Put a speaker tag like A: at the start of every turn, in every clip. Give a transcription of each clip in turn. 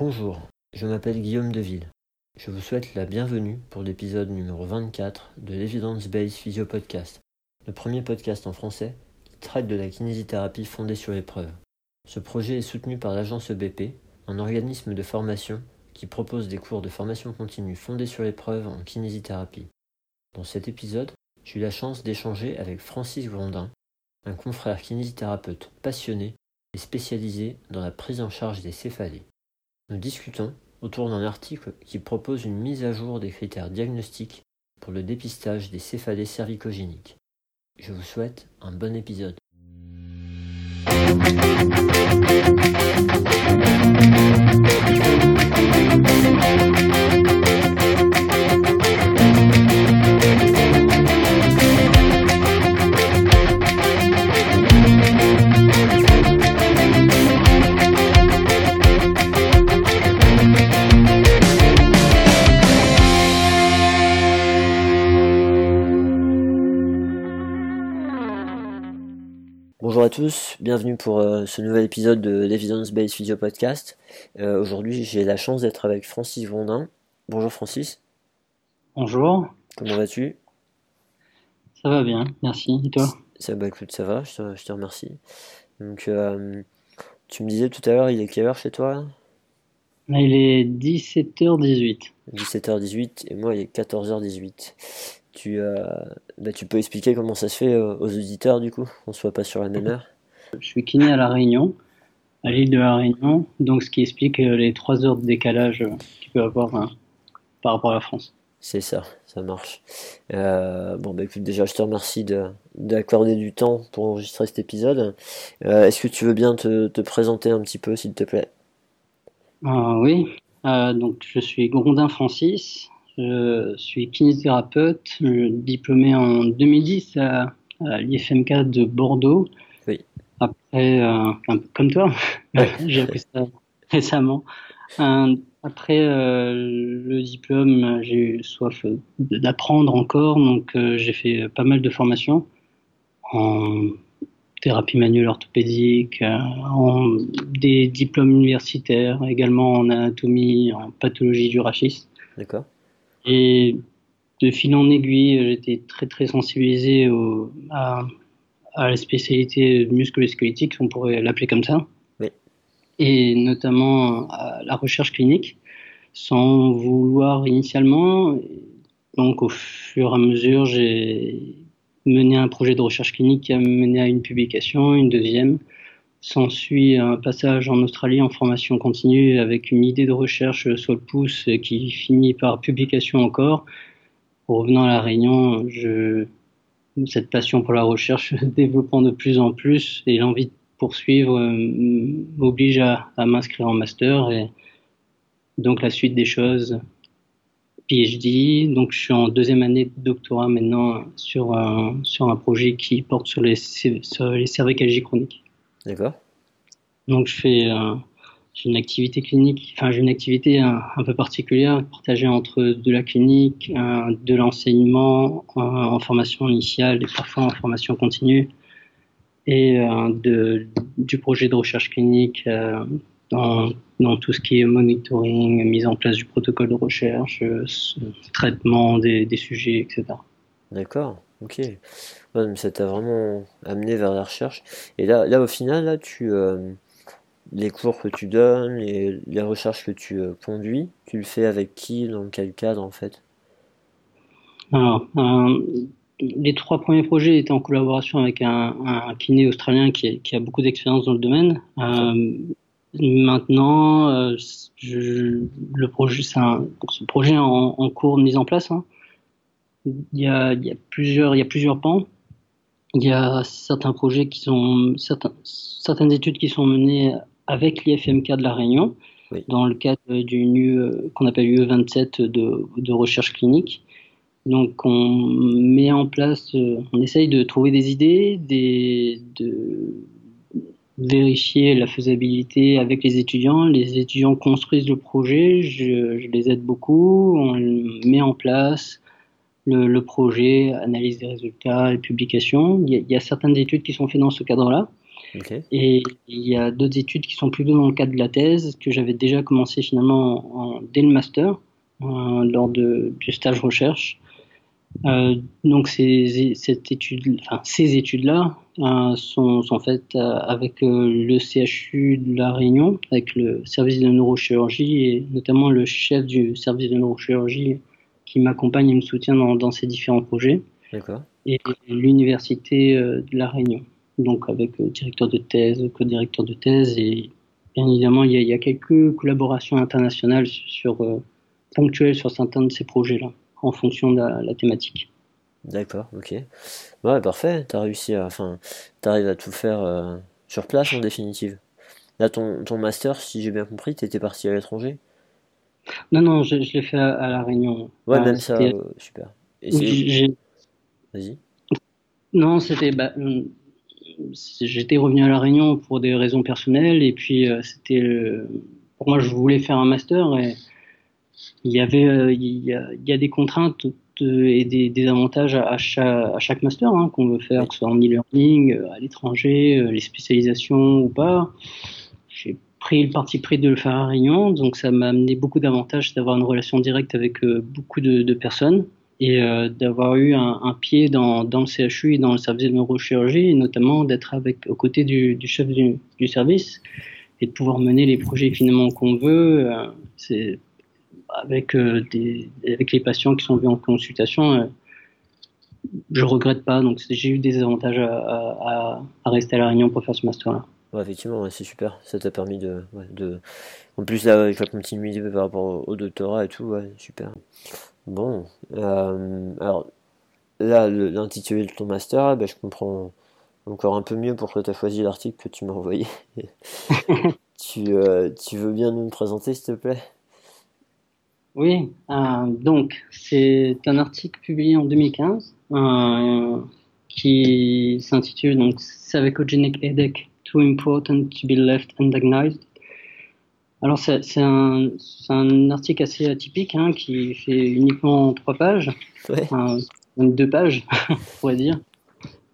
A: Bonjour, je m'appelle Guillaume Deville. Je vous souhaite la bienvenue pour l'épisode numéro 24 de l'Evidence Based Physio Podcast, le premier podcast en français qui traite de la kinésithérapie fondée sur l'épreuve. Ce projet est soutenu par l'agence EBP, un organisme de formation qui propose des cours de formation continue fondés sur l'épreuve en kinésithérapie. Dans cet épisode, j'ai eu la chance d'échanger avec Francis Grondin, un confrère kinésithérapeute passionné et spécialisé dans la prise en charge des céphalées. Nous discutons autour d'un article qui propose une mise à jour des critères diagnostiques pour le dépistage des céphalées cervicogéniques. Je vous souhaite un bon épisode. Tous, bienvenue pour euh, ce nouvel épisode de l'Evidence Based Physio Podcast. Euh, Aujourd'hui, j'ai la chance d'être avec Francis Vondin. Bonjour Francis.
B: Bonjour.
A: Comment vas-tu?
B: Ça va bien, merci. Et toi?
A: Ça bah écoute, ça va, je te, je te remercie. Donc, euh, tu me disais tout à l'heure, il est quelle heure chez toi?
B: Il est 17h18.
A: 17h18 et moi il est 14h18. Tu, euh, bah, tu peux expliquer comment ça se fait aux auditeurs du coup On soit pas sur la même heure
B: Je suis kiné à La Réunion, à l'île de La Réunion, donc ce qui explique euh, les 3 heures de décalage euh, qu'il peut y avoir hein, par rapport à la France.
A: C'est ça, ça marche. Euh, bon, bah écoute, déjà, je te remercie de- d'accorder du temps pour enregistrer cet épisode. Euh, Est-ce que tu veux bien te, te présenter un petit peu, s'il te plaît?
B: Oui, donc je suis Grondin Francis, je suis kinésithérapeute, diplômé en 2010 à, à l'IFMK de Bordeaux.
A: Oui.
B: Après, euh, un peu comme toi,
A: Ouais.
B: j'ai appris ça récemment. Euh, après euh, le diplôme, j'ai eu soif d'apprendre encore, donc euh, j'ai fait pas mal de formations en thérapie manuelle orthopédique, en des diplômes universitaires, également en anatomie, en pathologie du rachis.
A: D'accord
B: Et de fil en aiguille, j'étais très très sensibilisé au, à, à la spécialité musculo-squelettique, on pourrait l'appeler comme ça.
A: Oui.
B: Et notamment à la recherche clinique, sans vouloir initialement. Donc au fur et à mesure, j'ai mené un projet de recherche clinique qui a mené à une publication, une deuxième. S'ensuit un passage en Australie en formation continue avec une idée de recherche sur le pouce qui finit par publication encore. Revenant à la Réunion, je, cette passion pour la recherche développant de plus en plus et l'envie de poursuivre euh, m'oblige à, à m'inscrire en master et donc la suite des choses, PhD. Donc je suis en deuxième année de doctorat maintenant sur un, sur un projet qui porte sur les, sur les cervicalgies chroniques.
A: D'accord
B: Donc je fais euh, j'ai une activité clinique, enfin une activité un, un peu particulière partagée entre de la clinique, euh, de l'enseignement euh, en formation initiale et parfois en formation continue et euh, de, du projet de recherche clinique dans, dans tout ce qui est monitoring, mise en place du protocole de recherche, traitement des, des sujets, etc.
A: D'accord, ok. Ça t'a vraiment amené vers la recherche. Et là, là au final, là, tu, les cours que tu donnes, les, les recherches que tu euh, conduis, tu le fais avec qui, dans quel cadre en fait?
B: Alors, euh, les trois premiers projets étaient en collaboration avec un, kiné australien qui, a- beaucoup d'expérience dans le domaine. Euh, maintenant, le projet, c'est ce projet en, cours de mise en place. hein. Il y a, plusieurs, pans. Il y a certains projets qui sont, certaines études qui sont menées avec l'IFMK de la Réunion,
A: Oui.
B: dans le cadre d'une UE qu'on appelle UE 27 de, de recherche clinique. Donc on met en place, euh, on essaye de trouver des idées, des, de vérifier la faisabilité avec les étudiants. Les étudiants construisent le projet, je, je les aide beaucoup, on met en place le, le projet, analyse des résultats et publication. Il y, a, il y a certaines études qui sont faites dans ce cadre-là. Et il y a d'autres études qui sont plutôt dans le cadre de la thèse, que j'avais déjà commencé finalement dès le master, euh, lors de, du stage recherche. Euh, donc ces, cette étude, enfin, ces études-là euh, sont, sont, faites avec le CHU de la Réunion, avec le service de neurochirurgie et notamment le chef du service de neurochirurgie qui m'accompagne et me soutient dans, dans ces différents projets. Et l'université de la Réunion donc avec euh, directeur de thèse, co-directeur de thèse, et bien évidemment, il y a, quelques collaborations internationales sur, euh, ponctuelles sur certains de ces projets-là, en fonction de la, thématique.
A: D'accord, ok. Ouais, parfait, tu as réussi à. Enfin, tu arrives à tout faire euh, sur place en définitive. Là, ton, ton master, si j'ai bien compris, tu étais parti à l'étranger?
B: Non, non, je, l'ai fait à, La Réunion.
A: Ouais, même ça, super. Vas-y.
B: Non, c'était. Bah, j'étais revenu à La Réunion pour des raisons personnelles et puis euh, c'était pour moi je voulais faire un master et il y avait euh, il, y a, des contraintes et des, avantages à, chaque, master hein, qu'on veut faire, que ce soit en e-learning, euh, à l'étranger, les spécialisations ou pas. J'ai pris le parti pris de le faire à Réunion, donc ça m'a amené beaucoup d'avantages d'avoir une relation directe avec beaucoup de personnes et euh, d'avoir eu un, pied dans, le CHU et dans le service de neurochirurgie, et notamment d'être avec aux côtés du, chef du, service et de pouvoir mener les projets finalement qu'on veut. Euh, avec euh, des, avec les patients qui sont venus en consultation. Je regrette pas, donc j'ai eu des avantages à, rester à la Réunion pour faire ce master-là.
A: Effectivement, c'est super. Ça t'a permis de, de. En plus, là, avec la continuité par rapport au doctorat et tout, super. Bon, euh, alors là, l'intitulé de ton master, ben, je comprends encore un peu mieux pourquoi tu as choisi l'article que tu m'as envoyé. tu, euh, tu veux bien nous le présenter, s'il te plaît?
B: Oui, euh, donc c'est un article publié en 2015 qui s'intitule donc Cervicogenic Headache Too Important to be Left Undiagnosed alors c'est un, un, article assez atypique hein, qui fait uniquement trois pages, deux pages, on pourrait dire,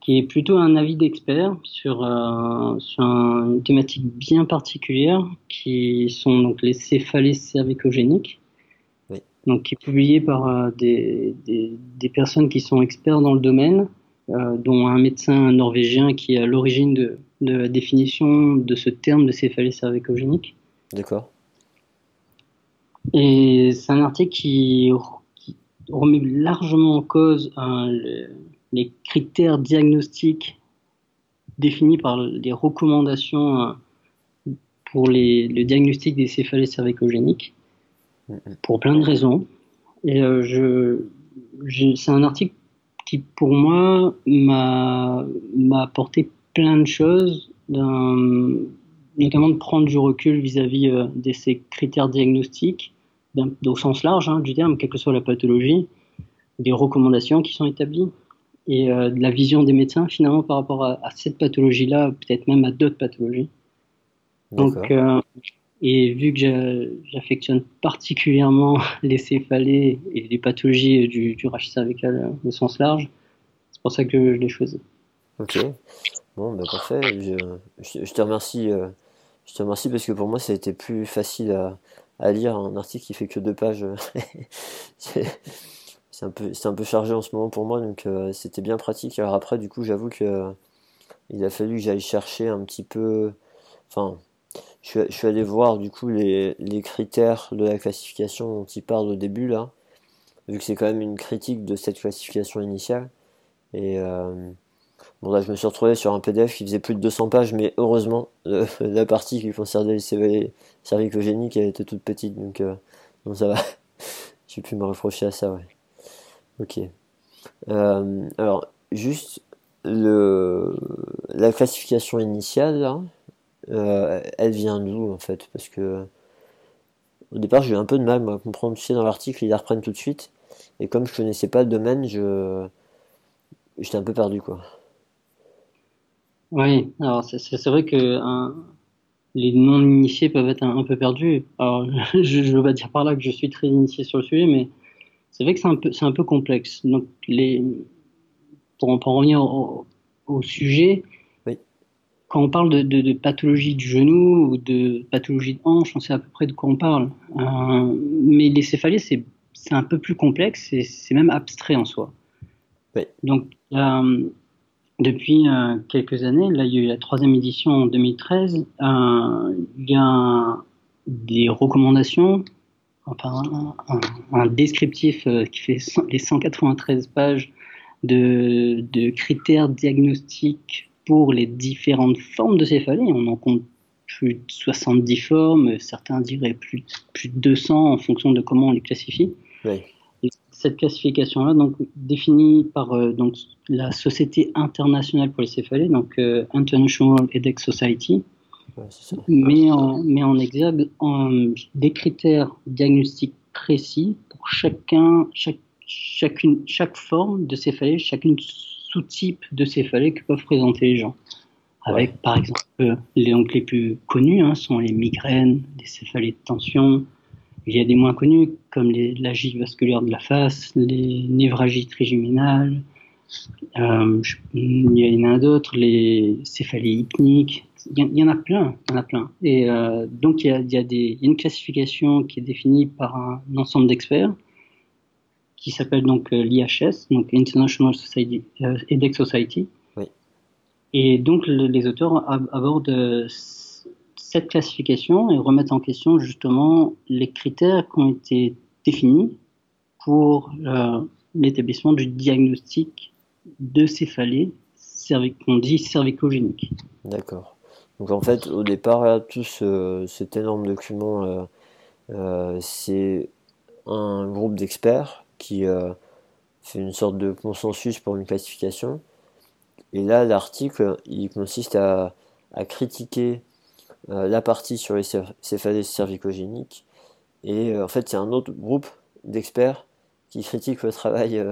B: qui est plutôt un avis d'expert sur, euh, sur une thématique bien particulière, qui sont donc les céphalées cervicogéniques, oui. donc qui est publié par euh, des, des, des, personnes qui sont experts dans le domaine, euh, dont un médecin norvégien qui est à l'origine de, de la définition de ce terme de céphalée cervicogénique.
A: D'accord.
B: Et c'est un article qui, remet largement en cause hein, les critères diagnostiques définis par les recommandations hein, pour les, le diagnostic des céphalées cervicogéniques, pour plein de raisons. Et euh, je, c'est un article qui, pour moi, m'a apporté plein de choses, notamment de prendre du recul vis-à-vis euh, de ces critères diagnostiques, au sens large hein, du terme, quelle que soit la pathologie, des recommandations qui sont établies et euh, de la vision des médecins finalement par rapport à, cette pathologie-là, peut-être même à d'autres pathologies. Donc, euh, et vu que j'affectionne particulièrement les céphalées et les pathologies du, du rachis cervical au sens large, c'est pour ça que je l'ai choisi.
A: Ok. Bon, bah parfait. Je, je, te remercie. Euh, je te remercie parce que pour moi, ça a été plus facile à, à lire un article qui fait que deux pages. c'est un peu, c'est un peu chargé en ce moment pour moi, donc euh, c'était bien pratique. Alors après, du coup, j'avoue que il a fallu que j'aille chercher un petit peu. Enfin, je suis, allé voir du coup les, les critères de la classification dont il parle au début là, vu que c'est quand même une critique de cette classification initiale. Et euh, Bon là je me suis retrouvé sur un PDF qui faisait plus de 200 pages, mais heureusement la partie qui concernait les cervicogéniques elle était toute petite, donc, euh, ça va. J'ai pu me reprocher à ça, ouais. Ok. Euh, alors juste le la classification initiale euh, elle vient d'où en fait? Parce que au départ j'ai eu un peu de mal à comprendre. Tu sais dans l'article ils la reprennent tout de suite, et comme je connaissais pas le domaine, je j'étais un peu perdu quoi.
B: Oui, alors c'est vrai que les non-initiés peuvent être un, peu perdus. Alors, je ne veux pas dire par là que je suis très initié sur le sujet, mais c'est vrai que c'est un, peu, un peu complexe. Donc, les, pour, en revenir au, sujet, quand on parle de, pathologie du genou ou de pathologie de hanche, on sait à peu près de quoi on parle. Euh, mais les céphalées, c'est un peu plus complexe et c'est même abstrait en soi. Donc, depuis euh, quelques années, là, il y a eu la troisième édition en 2013, euh, il y a des recommandations, enfin, un, descriptif qui fait les 193 pages de, de critères diagnostiques pour les différentes formes de céphalie. On en compte plus de 70 formes, certains diraient plus, plus de 200 en fonction de comment on les classifie. Cette classification-là, donc définie par euh, donc, la Société internationale pour les céphalées, donc euh, International Headache Society, met, en, met en exergue des critères diagnostiques précis pour chacun, chaque, chacune, chaque forme de céphalée, chacune sous-types de céphalées que peuvent présenter les gens. Avec, par exemple, les, donc, les plus connus hein, sont les migraines, les céphalées de tension. Il y a des moins connus, comme les, vasculaire de la face, les névragies trigeminales. Euh, il y en a d'autres, les céphalées hypniques. Il y, en a plein, il y en a plein. Et euh, donc, il y, a, y a des, il y a une classification qui est définie par un ensemble d'experts qui s'appelle donc euh, l'IHS, donc International Society, euh, Society. Et donc les auteurs abordent cette classification et remettent en question justement les critères qui ont été définis pour euh, l'établissement du diagnostic de céphalée qu'on dit cervicogénique.
A: D'accord. Donc en fait, au départ, tout cet énorme document, c'est un groupe d'experts qui euh, fait une sorte de consensus pour une classification. Et là, l'article, il consiste à, critiquer euh, la partie sur les céphalées cervicogéniques. Et euh, en fait, c'est un autre groupe d'experts qui critique le travail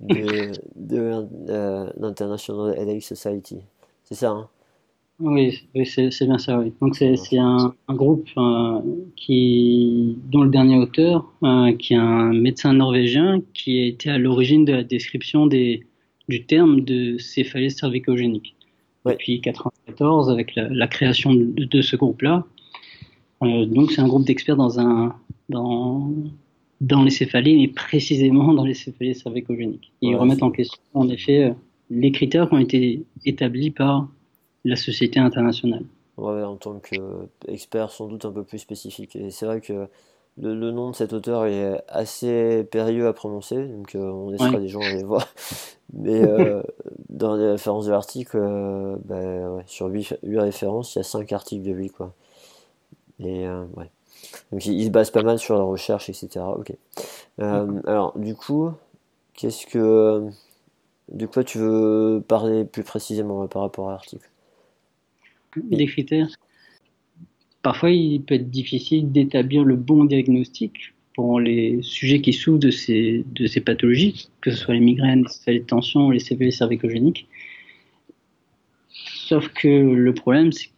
A: de, de l'International Headache Society. C'est ça, hein?
B: Oui, c'est bien ça, oui. Donc c'est un, un, groupe euh, qui, dont le dernier auteur, euh, qui est un médecin norvégien, qui a été à l'origine de la description des, du terme de céphalée cervicogénique. Depuis 1994, avec la, la création de, de ce groupe-là. Euh, donc c'est un groupe d'experts dans, un, dans, dans les céphalées, mais précisément dans les céphalées cervicogéniques. Ils remettent en question, en effet, les critères qui ont été établis par la société internationale.
A: Ouais, en tant qu'expert sans doute un peu plus spécifique. Et c'est vrai que le, nom de cet auteur est assez périlleux à prononcer, donc euh, on laissera des gens aller voir. Mais euh, dans les références de l'article, euh, bah, ouais, sur 8, références, il y a 5 articles de lui. Quoi. Et ouais. Donc il, se base pas mal sur la recherche, etc. Ok. alors, du coup, qu'est-ce que. De quoi tu veux parler plus précisément par rapport à l'article?
B: Des critères? Parfois, il peut être difficile d'établir le bon diagnostic pour les sujets qui souffrent de ces, de ces pathologies, que ce soit les migraines, les tensions, les céphalées cervicogéniques. Sauf que le problème, c'est que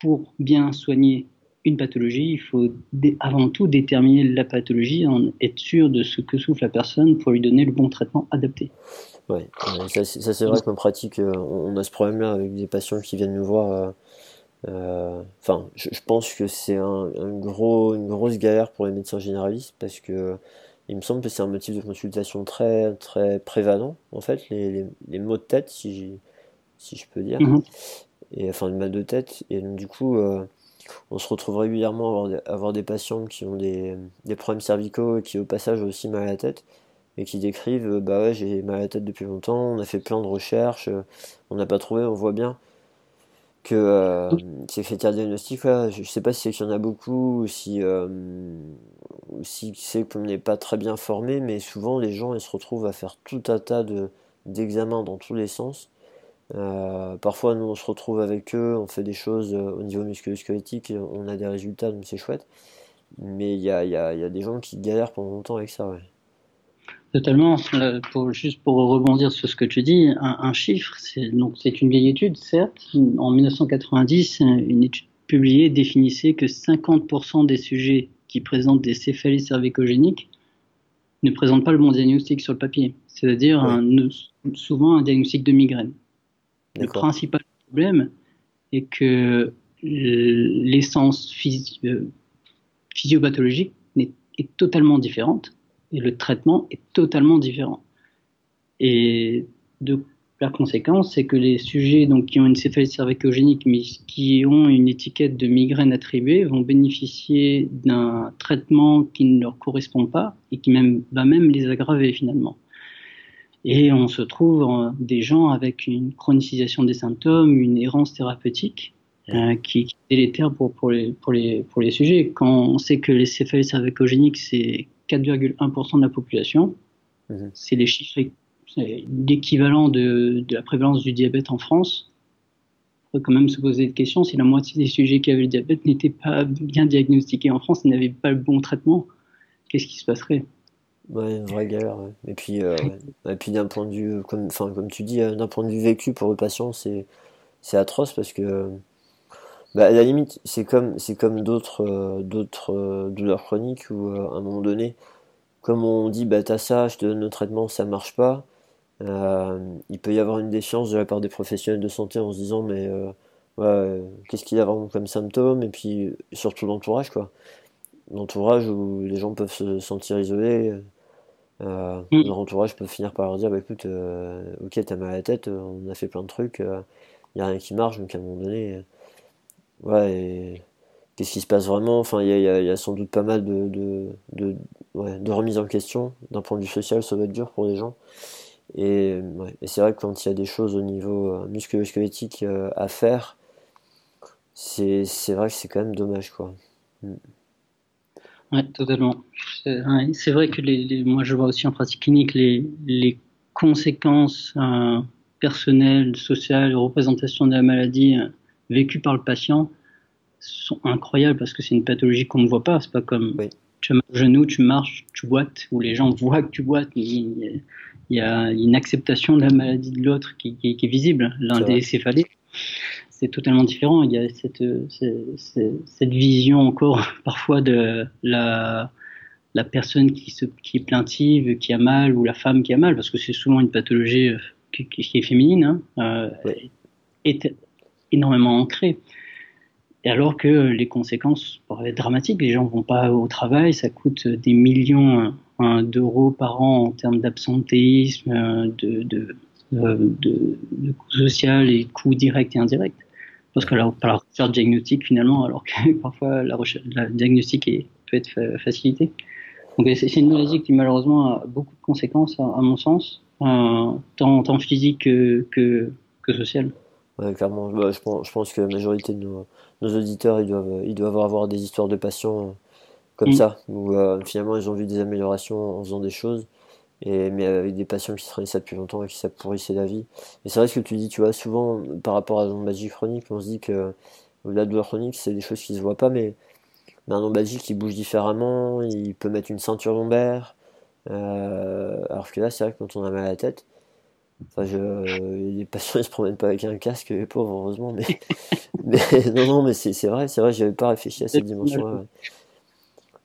B: pour bien soigner une pathologie, il faut avant tout déterminer la pathologie, en être sûr de ce que souffre la personne pour lui donner le bon traitement adapté.
A: Oui, ça, c'est vrai qu'en pratique, euh, on a ce problème-là avec des patients qui viennent nous voir euh, enfin, je, pense que c'est un, gros, une grosse galère pour les médecins généralistes parce que il me semble que c'est un motif de consultation très, très prévalent, en fait, les, les, maux de tête, si, si je peux dire, mhm. et enfin le mal de tête. Et donc, du coup, euh, on se retrouve régulièrement à avoir, des, patients qui ont des, des, problèmes cervicaux et qui, au passage, ont aussi mal à la tête et qui décrivent euh, Bah ouais, j'ai mal à la tête depuis longtemps, on a fait plein de recherches, on n'a pas trouvé, on voit bien que euh, ces critères diagnostiques, je ne sais pas si c'est y en a beaucoup ou si, euh, si c'est qu'on n'est pas très bien formé, mais souvent les gens ils se retrouvent à faire tout un tas de, d'examens dans tous les sens. Euh, parfois nous on se retrouve avec eux, on fait des choses euh, au niveau musculo-squelettique, on a des résultats, donc c'est chouette. Mais il y a, y, a, y a, des gens qui galèrent pendant longtemps avec ça. Ouais.
B: Totalement. Pour, juste pour rebondir sur ce que tu dis, un, chiffre, c'est donc c'est une vieille étude, certes. En 1990, une étude publiée définissait que 50% des sujets qui présentent des céphalées cervicogéniques ne présentent pas le bon diagnostic sur le papier, c'est-à-dire souvent un diagnostic de migraine. Le principal problème, et que l'essence euh, physiopathologique est totalement différente et le traitement est totalement différent. Et de la conséquence, c'est que les sujets donc, qui ont une céphalite cervicogénique mais qui ont une étiquette de migraine attribuée vont bénéficier d'un traitement qui ne leur correspond pas et qui même, va même les aggraver finalement. Et on se trouve des gens avec une chronicisation des symptômes, une errance thérapeutique euh, qui, est délétère pour, les, pour, les, sujets. Quand on sait que les céphalites cervicogéniques, c'est 4,1% de la population, mhm. c'est les chiffres, l'équivalent de, de, la prévalence du diabète en France. Il faut quand même se poser des questions si la moitié des sujets qui avaient le diabète n'étaient pas bien diagnostiqués en France, n'avaient pas le bon traitement. Qu'est-ce qui se passerait?
A: Ouais, une vraie galère. Et puis, euh, et puis d'un point de vue, comme, comme tu dis, euh, d'un point de vue vécu pour le patient, c'est, c'est atroce parce que, bah, à la limite, c'est comme, c'est comme d'autres, euh, d'autres douleurs chroniques où, à un moment donné, comme on dit, bah, t'as ça, je te donne le traitement, ça marche pas. il peut y avoir une défiance de la part des professionnels de santé en se disant, mais, ouais, qu'est-ce qu'il a vraiment comme symptômes Et puis, surtout l'entourage, quoi l'entourage où les gens peuvent se sentir isolés. Euh, mm. Leur entourage peut finir par leur dire bah, écoute, euh, ok, t'as mal à la tête, on a fait plein de trucs, il euh, n'y a rien qui marche, donc à un moment donné, ouais, qu'est-ce qui se passe vraiment? Enfin, il y, a, sans doute pas mal de, de, de, ouais, de remise en question. D'un point de vue social, ça va être dur pour les gens. Et, c'est vrai que quand il y a des choses au niveau musculo-squelettique à faire, c'est vrai que c'est quand même dommage, quoi. Mm.
B: Oui, totalement. C'est vrai que les, moi, je vois aussi en pratique clinique les, les conséquences euh, personnelles, sociales, représentation de la maladie euh, vécue par le patient sont incroyables parce que c'est une pathologie qu'on ne voit pas. C'est pas comme tu as mal au genou, tu marches, tu boites, où les gens voient que tu boites. Il, y a une acceptation de la maladie de l'autre qui, qui, est visible. L'un des céphalées c'est totalement différent. Il y a cette, cette, vision encore parfois de la, la personne qui, se, qui est plaintive, qui a mal, ou la femme qui a mal, parce que c'est souvent une pathologie euh, qui, est féminine, hein, euh, est énormément ancrée. Et alors que les conséquences pourraient être dramatiques, les gens vont pas au travail, ça coûte des millions hein, d'euros par an en termes d'absentéisme, euh, de, de, coûts sociaux et coûts directs et indirects. Parce que la, par la recherche diagnostique finalement, alors que parfois la, recherche, la peut être facilité. Donc c'est une maladie qui malheureusement a beaucoup de conséquences à, mon sens, euh, tant, tant physique que, que, que.
A: Ouais, clairement. Bah, je, pense, je, pense, que la majorité de nos, nos, auditeurs, ils doivent, ils doivent avoir des histoires de patients euh, comme mm. ça, où euh, finalement ils ont vu des améliorations en faisant des choses et, mais avec des patients qui se traînaient ça depuis longtemps et qui pourrissait la vie. Et c'est vrai ce que tu dis, tu vois, souvent par rapport à lombalgie chronique, on se dit que la douleur chronique, c'est des choses qui se voient pas, mais, un lombalgie qui bouge différemment, il peut mettre une ceinture lombaire, euh, alors que là, c'est vrai que quand on a mal à la tête, Enfin, je, les patients ils se promènent pas avec un casque, les pauvres, heureusement, mais, mais non, non, mais c'est vrai, c'est vrai, j'avais pas réfléchi à cette dimension-là.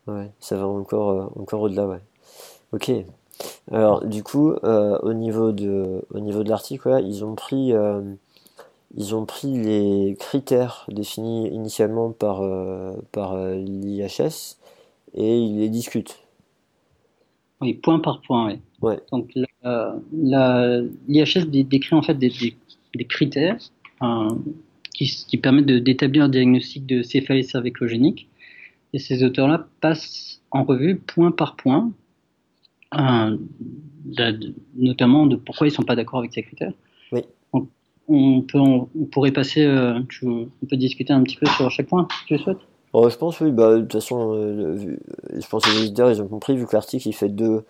A: Ouais. ouais. ça va encore, euh, encore au-delà, ouais. Ok, alors, du coup, euh, au niveau de, au niveau de l'article, ils ont pris, euh, ils ont pris les critères définis initialement par, par l'IHS et ils les discutent.
B: Oui, point par point, oui. Ouais. Donc, l'IHS décrit en fait des, des, critères qui, qui, permettent d'établir un diagnostic de céphalie cervicogénique. Et ces auteurs-là passent en revue point par point notamment de pourquoi ils sont pas d'accord avec ces critères.
A: Oui.
B: On, peut, on, pourrait passer, euh, on peut discuter un petit peu sur chaque point, si tu le souhaites.
A: je pense oui, bah, de toute façon, euh, je pense que les éditeurs ils ont compris, vu que l'article il fait deux,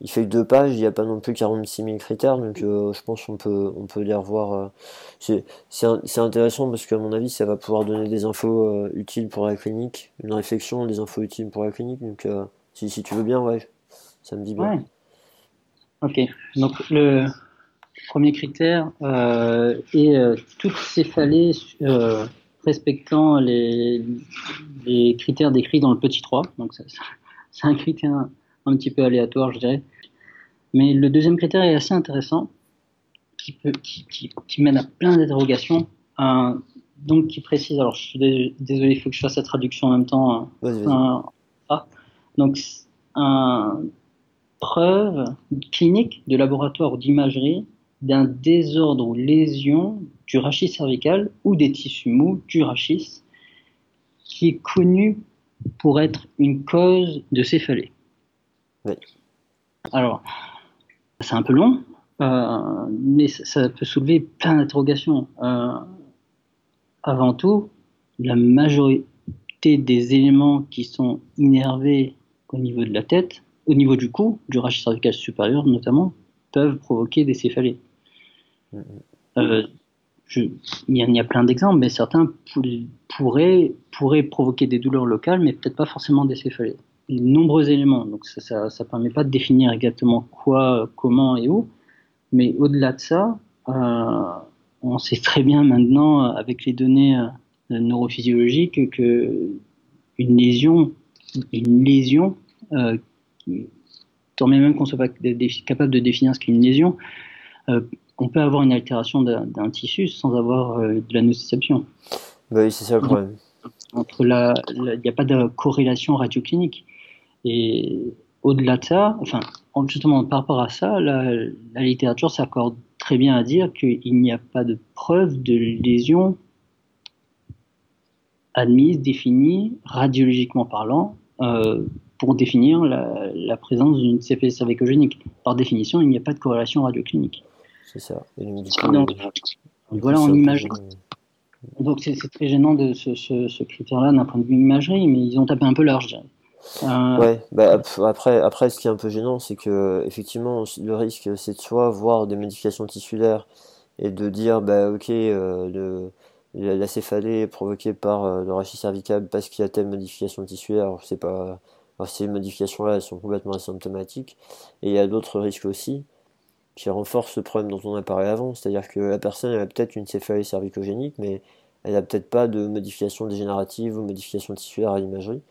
A: il fait deux pages, il n'y a pas non plus 46 000 critères, donc euh, je pense qu'on peut, on peut les revoir. c'est intéressant parce qu'à mon avis, ça va pouvoir donner des infos utiles pour la clinique, une réflexion, des infos utiles pour la clinique, donc si, tu veux bien, ouais, ça me dit bien.
B: Ok, donc le premier critère euh, est euh, toutes céphalées euh, respectant les, les, critères décrits dans le petit 3. Donc c'est un critère un petit peu aléatoire, je dirais. Mais le deuxième critère est assez intéressant, qui, peut, qui, qui, mène à plein d'interrogations. donc qui précise, alors je suis désolé, il faut que je fasse la traduction en même temps.
A: Hein.
B: Ah, donc, un preuve clinique de laboratoire ou d'imagerie d'un désordre ou lésion du rachis cervical ou des tissus mous du rachis qui est connu pour être une cause de céphalée. Alors, c'est un peu long, euh, mais ça, peut soulever plein d'interrogations. Euh, avant tout, la majorité des éléments qui sont innervés au niveau de la tête, au niveau du cou, du rachis cervical supérieur notamment, peuvent provoquer des céphalées. Mm-hmm. Euh, il, y a, plein d'exemples, mais certains pourraient, pourraient provoquer des douleurs locales, mais peut-être pas forcément des céphalées. De nombreux éléments, donc ça ne permet pas de définir exactement quoi, comment et où, mais au-delà de ça, euh, on sait très bien maintenant, avec les données euh, neurophysiologiques, que une lésion, une lésion, euh, tant même qu'on soit pas capable de définir ce qu'est une lésion, euh, on peut avoir une altération d'un tissu sans avoir euh, de la nociception.
A: Bah oui, c'est ça le problème.
B: Il n'y a pas de corrélation radioclinique. Et au-delà de ça, enfin, justement par rapport à ça, la, la littérature s'accorde très bien à dire qu'il n'y a pas de preuve de lésion admise, définie, radiologiquement parlant, euh, pour définir la, présence d'une céphalée cervicogénique. Par définition, il n'y a pas de corrélation radioclinique.
A: C'est ça.
B: donc, voilà, en imagerie. Donc c'est très gênant de ce, critère-là d'un point de vue imagerie, mais ils ont tapé un peu large.
A: Euh... Ouais, bah, après, après, ce qui est un peu gênant, c'est que effectivement, le risque, c'est de soit voir des modifications tissulaires et de dire, bah ok, euh, la céphalée est provoquée par euh, le rachis cervical parce qu'il y a telle modification tissulaire, c'est pas, ces modifications-là, sont complètement asymptomatiques. Et il y a d'autres risques aussi qui renforcent le problème dont on a parlé avant, c'est-à-dire que la personne elle a peut-être une céphalée cervicogénique, mais elle a peut-être pas de modification dégénérative ou modification tissulaire à l'imagerie.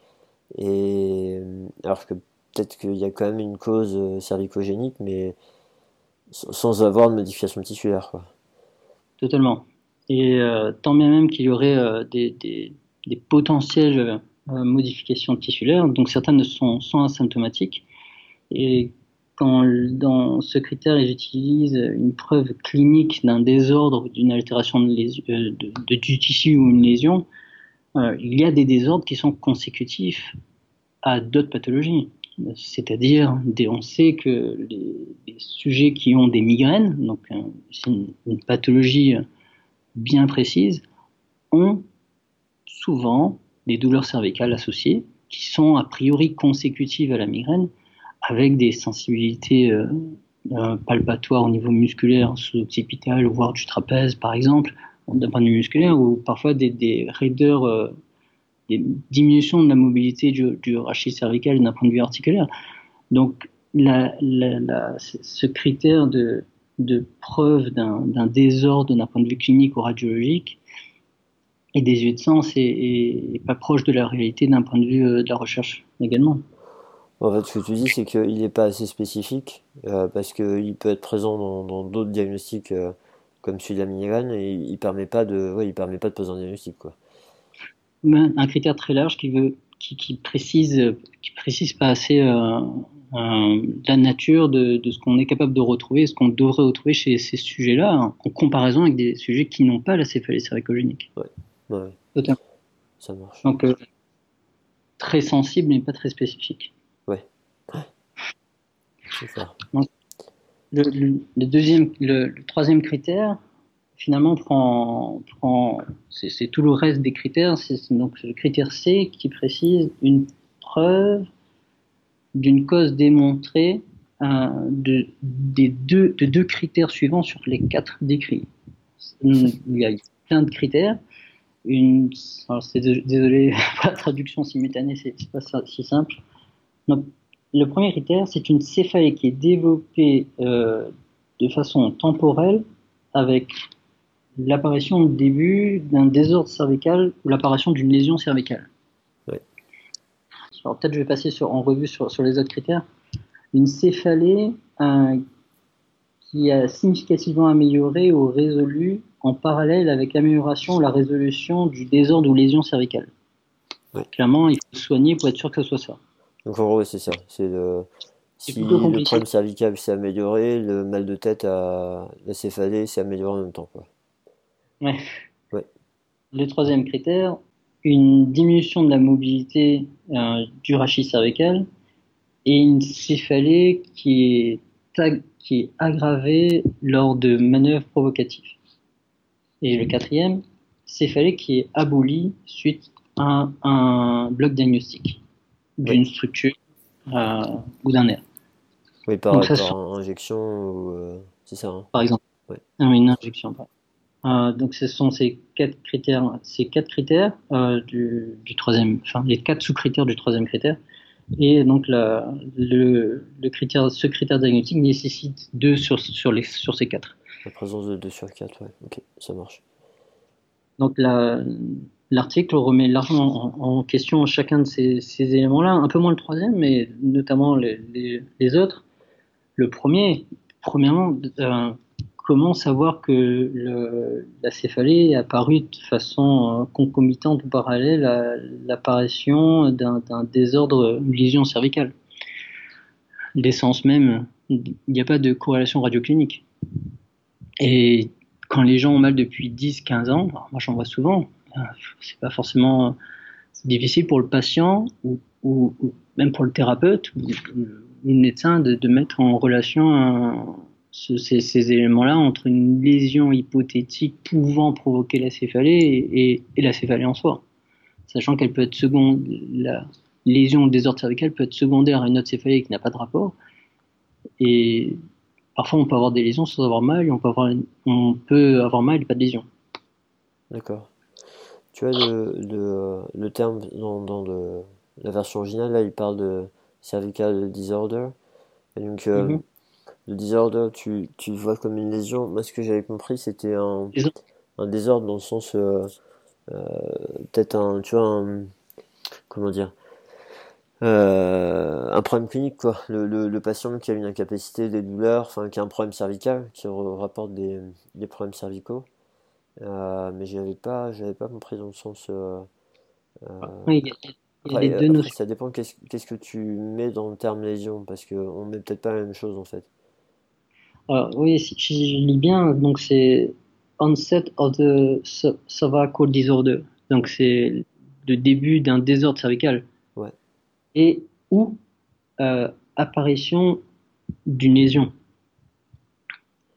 A: Et alors que peut-être qu'il y a quand même une cause euh, cervicogénique, mais sans avoir de modification tissulaire.
B: Totalement. Et euh, tant bien même qu'il y aurait euh, des, des, des, potentielles modifications tissulaires, donc certaines sont, sont asymptomatiques. Et quand dans ce critère ils utilisent une preuve clinique d'un désordre, d'une altération de, du tissu ou une lésion, euh, il y a des désordres qui sont consécutifs à d'autres pathologies. C'est-à-dire, on sait que les, sujets qui ont des migraines, donc euh, une, pathologie bien précise, ont souvent des douleurs cervicales associées qui sont a priori consécutives à la migraine avec des sensibilités euh, palpatoires au niveau musculaire, sous-occipital, voire du trapèze par exemple, d'un point de vue musculaire, ou parfois des, des raideurs, euh, des diminutions de la mobilité du, du rachis cervical d'un point de vue articulaire. Donc, ce critère de, de preuve d'un désordre d'un point de vue clinique ou radiologique et des yeux de sens est, pas proche de la réalité d'un point de vue euh, de la recherche également.
A: En fait, ce que tu dis, c'est qu'il n'est pas assez spécifique euh, parce qu'il peut être présent dans d'autres diagnostics comme celui de la et il permet pas de, ouais, il permet pas de poser un diagnostic quoi.
B: Un critère très large qui veut, qui, qui précise, qui précise pas assez euh, euh, la nature de, de ce qu'on est capable de retrouver, ce qu'on devrait retrouver chez ces sujets-là, hein, en comparaison avec des sujets qui n'ont pas la céphalée cervicogénique.
A: Ouais, ouais.
B: Totalement.
A: Ça marche.
B: Donc euh, très sensible mais pas très spécifique.
A: Ouais. C'est ça.
B: Donc, le, deuxième, le, troisième critère, finalement, prend, prend c'est tout le reste des critères. C'est donc le critère C qui précise une preuve d'une cause démontrée euh, de, des deux, de deux critères suivants sur les quatre décrits. Il y a plein de critères. Une, désolé pour la traduction simultanée, c'est pas si simple. Le premier critère, c'est une céphalée qui est développée euh, de façon temporelle avec l'apparition au début d'un désordre cervical ou l'apparition d'une lésion cervicale. Alors peut-être je vais passer sur, en revue sur, les autres critères. Une céphalée euh, qui a significativement amélioré ou résolu en parallèle avec l'amélioration ou la résolution du désordre ou lésion cervicale. Clairement, il faut soigner pour être sûr que ce soit ça.
A: Donc en gros, c'est ça. C'est le... Si le problème cervical s'est amélioré, le mal de tête à la céphalée s'est amélioré en même temps. Quoi.
B: Ouais. ouais. Le troisième critère, une diminution de la mobilité euh, du rachis cervical et une céphalée qui est, qui est aggravée lors de manœuvres provocatives. Et le quatrième, céphalée qui est abolie suite à un bloc diagnostique d'une structure euh, ou d'un nerf.
A: Oui, par, rapport injection ou euh, c'est ça. Hein.
B: Par exemple. Ouais. une injection. Euh, donc ce sont ces quatre critères, ces quatre critères du, du, troisième, enfin les quatre sous-critères du troisième critère. Et donc la, le, le, critère, ce critère diagnostique nécessite deux sur, sur, les, sur ces quatre.
A: La présence de deux sur quatre, ouais, ok, ça marche.
B: Donc l'article remet largement en, question chacun de ces, éléments-là, un peu moins le troisième, mais notamment les, autres. Le premier, premièrement, euh, comment savoir que la céphalée est apparue de façon euh, concomitante ou parallèle à l'apparition d'un désordre, une lésion cervicale? L'essence même, il n'y a pas de corrélation radioclinique. Et quand les gens ont mal depuis 10-15 ans, moi j'en vois souvent, c'est pas forcément difficile pour le patient ou, même pour le thérapeute ou, le médecin de, mettre en relation ces, éléments-là entre une lésion hypothétique pouvant provoquer la céphalée et, la céphalée en soi. Sachant qu'elle peut être seconde, la lésion le désordre cervical peut être secondaire à une autre céphalée qui n'a pas de rapport. Et parfois on peut avoir des lésions sans avoir mal, et on peut avoir mal et pas de lésion.
A: D'accord. Tu as le, le, terme dans, la version originale, là il parle de cervical disorder. Et donc, euh, mhm le disorder, tu, tu le vois comme une lésion. Moi, ce que j'avais compris, c'était un, un désordre dans le sens, euh, euh, peut-être un, tu vois, un, comment dire, un problème clinique, quoi. Le, le, le, patient qui a une incapacité, des douleurs, enfin, qui a un problème cervical, qui rapporte des, des problèmes cervicaux. Euh, mais j'avais pas, j'avais pas compris dans le sens. Euh,
B: oui, il y a les deux
A: après, ça dépend qu'est-ce, qu'est-ce que tu mets dans le terme lésion, parce qu'on met peut-être pas la même chose en fait.
B: Alors, oui, si, je lis bien, donc c'est onset of the cervical disorder. Donc c'est le début d'un désordre cervical.
A: Ouais.
B: Et ou euh, apparition d'une lésion.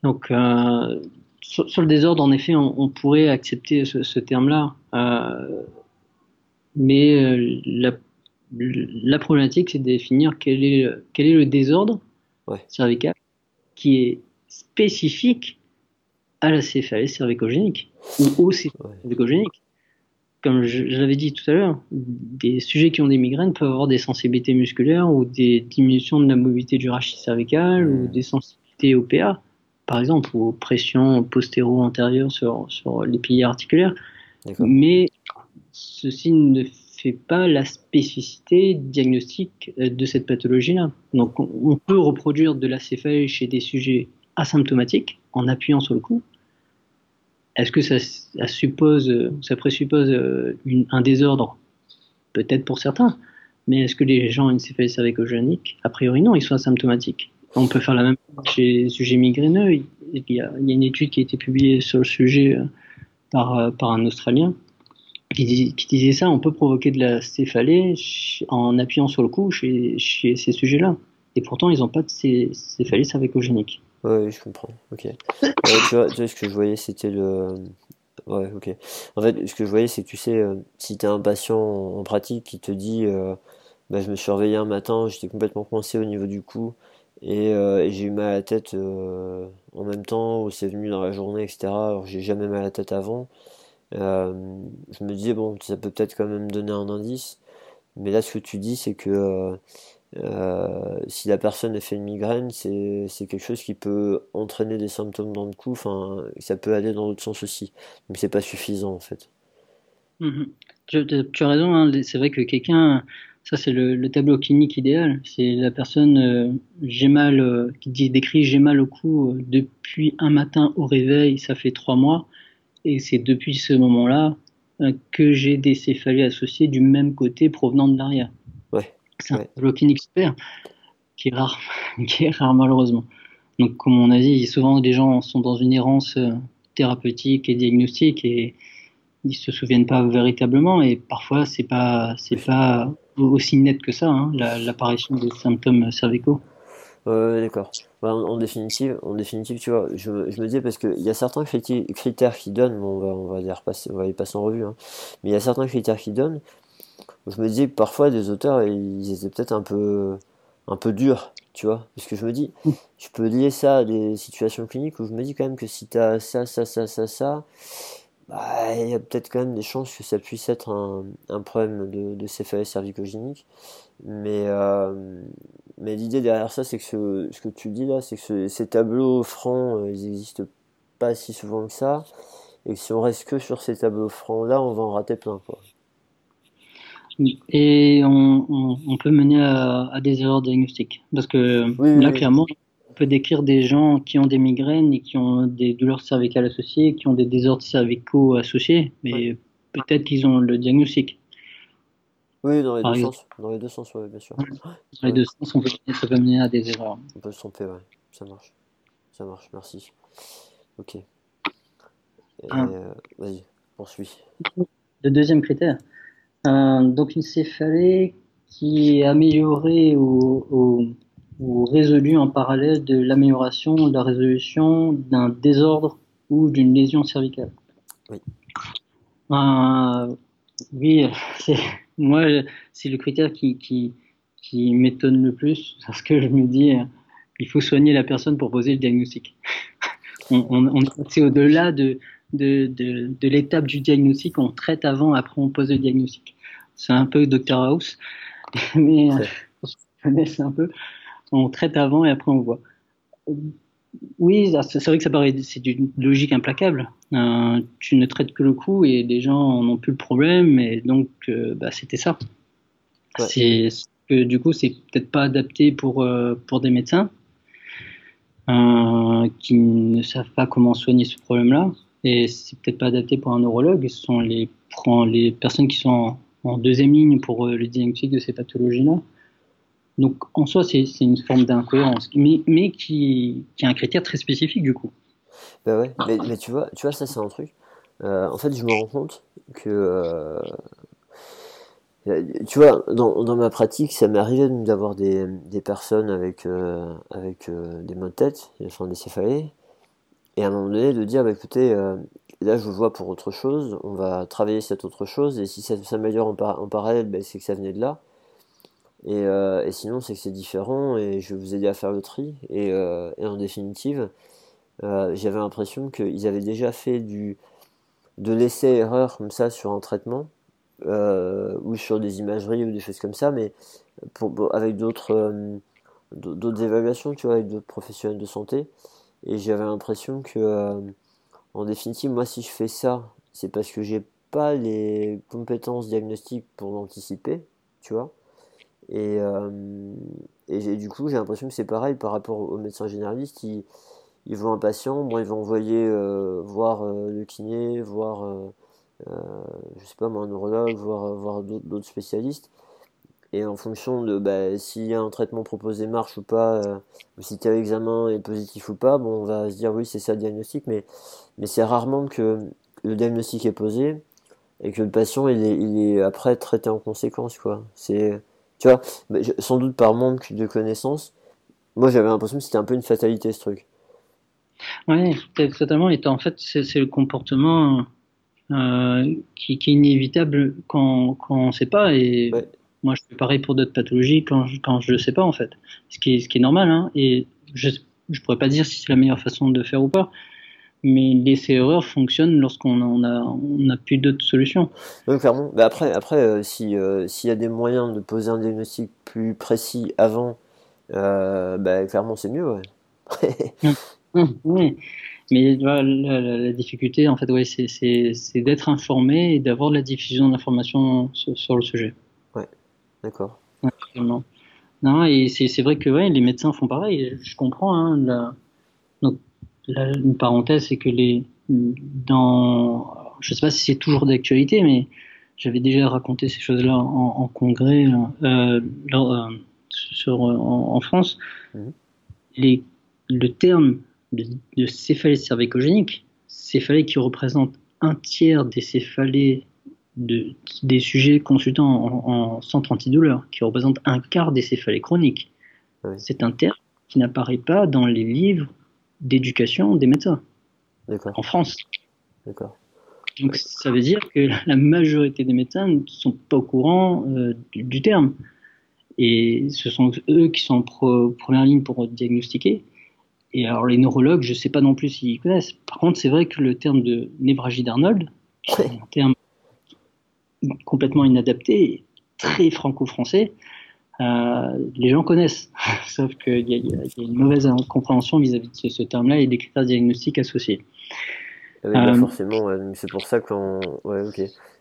B: Donc euh, sur, le désordre, en effet, on, pourrait accepter ce, terme-là. Euh, mais euh, la, la, problématique, c'est de définir quel est, quel est le désordre
A: ouais.
B: cervical qui est spécifique à la céphalée cervicogénique ou au cervicogénique. Comme je, l'avais dit tout à l'heure, des sujets qui ont des migraines peuvent avoir des sensibilités musculaires ou des diminutions de la mobilité du rachis cervical ou des sensibilités au PA, par exemple, ou aux pressions postéro-antérieures sur, sur les piliers articulaires. Mais ceci ne fait pas la spécificité diagnostique euh, de cette pathologie-là. Donc on peut reproduire de la céphalée chez des sujets asymptomatiques en appuyant sur le coup. Est-ce que ça, suppose, ça présuppose euh, un désordre? Peut-être pour certains. Mais est-ce que les gens ont une céphalée cervicogénique? A priori non, ils sont asymptomatiques. On peut faire la même chose chez les sujets migraineux. Il y, a, une étude qui a été publiée sur le sujet euh, par, par un Australien qui, disait ça, on peut provoquer de la céphalée en appuyant sur le cou chez, ces sujets-là. Et pourtant, ils n'ont pas de céphalée cervicogénique.
A: Oui, je comprends. Ok. tu, vois, ce que je voyais, c'était le. Ok. En fait, ce que je voyais, c'est que tu sais, euh, si tu as un patient en pratique qui te dit euh, bah, Je me suis réveillé un matin, j'étais complètement coincé au niveau du cou et, euh, j'ai eu mal à la tête en même temps, ou c'est venu dans la journée, etc. Alors, j'ai jamais mal à la tête avant. Euh, je me disais, bon, ça peut peut-être quand même donner un indice. Mais là, ce que tu dis, c'est que euh, euh, si la personne a fait une migraine, c'est quelque chose qui peut entraîner des symptômes dans le cou. Enfin, ça peut aller dans l'autre sens aussi. Mais c'est pas suffisant, en fait.
B: Mhm. Tu, as raison, hein. c'est vrai que quelqu'un, ça c'est le, tableau clinique idéal. C'est la personne, j'ai mal, qui dit, décrit j'ai mal au cou depuis un matin au réveil, ça fait trois mois et c'est depuis ce moment-là euh, que j'ai des céphalées associées du même côté provenant de l'arrière.
A: Ouais.
B: C'est un tableau clinique super qui est rare, qui est rare malheureusement. Donc, comme on a dit, souvent des gens sont dans une errance euh, thérapeutique et diagnostique et ils se souviennent pas véritablement et parfois c'est pas c'est pas aussi net que ça hein, l'apparition des symptômes cervicaux.
A: D'accord. Bah, en, définitive, en définitive, tu vois, je, je me dis parce qu'il y a certains critères qui donnent, on va, on va les repasser, on va les passer en revue, hein, mais il y a certains critères qui donnent. Je me dis que parfois des auteurs, ils étaient peut-être un peu, un peu durs, tu vois, parce que je me dis, je peux lier ça à des situations cliniques où je me dis quand même que si tu as ça, ça, ça, ça, ça, bah, il y a peut-être quand même des chances que ça puisse être un, un problème de, de céphalée cervicogénique. Mais, euh, mais l'idée derrière ça, c'est que ce, ce, que tu dis là, c'est que ces tableaux francs, euh, ils n'existent pas si souvent que ça. Et que si on reste que sur ces tableaux francs là, on va en rater plein. Quoi.
B: Et on, on, on peut mener à, à, des erreurs diagnostiques. Parce que là, clairement, peut décrire des gens qui ont des migraines et qui ont des douleurs cervicales associées, qui ont des désordres cervicaux associés, mais peut-être qu'ils ont le diagnostic.
A: Oui, dans les, deux sens. dans les deux sens, oui, bien sûr.
B: Dans les deux sens, on peut, ça peut mener à des erreurs.
A: On peut se tromper, ouais. Ça marche. Ça marche, merci. Ok. Ah. Euh, Vas-y, poursuis.
B: Le deuxième critère. Euh, donc une céphalée qui est améliorée au ou résolu en parallèle de l'amélioration de la résolution d'un désordre ou d'une lésion cervicale.
A: Oui.
B: Euh, oui, c'est, moi, c'est le critère qui, qui, qui m'étonne le plus parce que je me dis, il faut soigner la personne pour poser le diagnostic. on, on, on c'est au-delà de, de, de, de l'étape du diagnostic, on traite avant, après on pose le diagnostic. C'est un peu Dr House, mais euh, on un peu on traite avant et après on voit. Oui, c'est vrai que ça paraît, c'est une logique implacable. Euh, tu ne traites que le coup et les gens n'ont plus le problème et donc euh, bah, c'était ça. C'est que du coup c'est peut-être pas adapté pour euh, pour des médecins qui ne savent pas comment soigner ce problème-là et c'est peut-être pas adapté pour un neurologue. Ce sont les les personnes qui sont en deuxième ligne pour le diagnostic de ces pathologies-là. Donc en soi, c'est une forme d'incohérence, mais, qui, qui est un critère très spécifique du coup.
A: Bah ouais, mais, tu vois, tu vois ça c'est un truc. Euh, en fait, je me rends compte que, euh, tu vois, dans, ma pratique, ça m'est arrivé d'avoir des, personnes avec, euh, avec des maux de tête, enfin des céphalées, et à un moment donné de dire, bah, écoutez, là je vous vois pour autre chose, on va travailler cette autre chose, et si ça s'améliore en, en, parallèle, bah, c'est que ça venait de là. Et, euh, et sinon, c'est que c'est différent et je vais vous aider à faire le tri. Et, euh, en définitive, euh, j'avais l'impression qu'ils avaient déjà fait du, de l'essai-erreur comme ça sur un traitement ou sur des imageries ou des choses comme ça, mais pour, avec d'autres d'autres évaluations, tu vois, avec d'autres professionnels de santé. Et j'avais l'impression que, en définitive, moi, si je fais ça, c'est parce que j'ai pas les compétences diagnostiques pour l'anticiper, tu vois. Et, euh, et du coup, j'ai l'impression que c'est pareil par rapport aux médecins généralistes. Ils, ils voient un patient, bon, ils vont envoyer euh, voir euh, le kiné, voir, je sais pas moi, un neurologue, voir, voir d'autres spécialistes. Et en fonction de bah, s'il y a un traitement proposé marche ou pas, ou si tel examen est positif ou pas, bon, on va se dire oui, c'est ça le diagnostic, mais, mais c'est rarement que le diagnostic est posé et que le patient il est, il est après traité en conséquence. quoi. C'est tu vois, sans doute par manque de connaissances, moi j'avais l'impression que c'était un peu une fatalité ce truc.
B: Oui, totalement. Et en fait, c'est le comportement euh, qui, qui, est inévitable quand, quand on ne sait pas. Et ouais. moi, je fais pareil pour d'autres pathologies quand je, quand je ne sais pas, en fait. Ce qui est, ce qui est normal. Hein. Et je ne pourrais pas dire si c'est la meilleure façon de faire ou pas mais l'essai-erreur fonctionne lorsqu'on on a, on a plus d'autres solutions.
A: Oui, clairement. Mais après, après euh, euh, s'il y a des moyens de poser un diagnostic plus précis avant, euh, bah, clairement, c'est mieux, ouais.
B: Mmh. Mmh, oui. Mais la, la, la, difficulté, en fait, ouais, c'est, d'être informé et d'avoir de la diffusion d'informations sur, sur, le sujet.
A: Ouais, d'accord.
B: non, et c'est, c'est vrai que ouais, les médecins font pareil, je comprends. Hein, la... Là, une parenthèse, c'est que les, dans, je ne sais pas si c'est toujours d'actualité, mais j'avais déjà raconté ces choses-là en, congrès euh, euh, sur, en, France. Mhm. Les, le terme de, de céphalée cervicogénique, céphalée qui représente un tiers des céphalées de, des sujets consultants en, centre antidouleur, qui représente un quart des céphalées chroniques. C'est un terme qui n'apparaît pas dans les livres d'éducation des médecins en France. Donc ça veut dire que la majorité des médecins ne sont pas au courant euh, du, terme. Et ce sont eux qui sont en première ligne pour diagnostiquer. Et alors les neurologues, je ne sais pas non plus s'ils connaissent. Par contre, c'est vrai que le terme de névragie d'Arnold, un terme complètement inadapté, très franco-français, les gens connaissent. Sauf qu'il y, a une mauvaise compréhension vis-à-vis de ce, terme-là et des critères diagnostiques associés.
A: Ah bah, euh, forcément, c'est pour ça qu'on. Ouais, ok.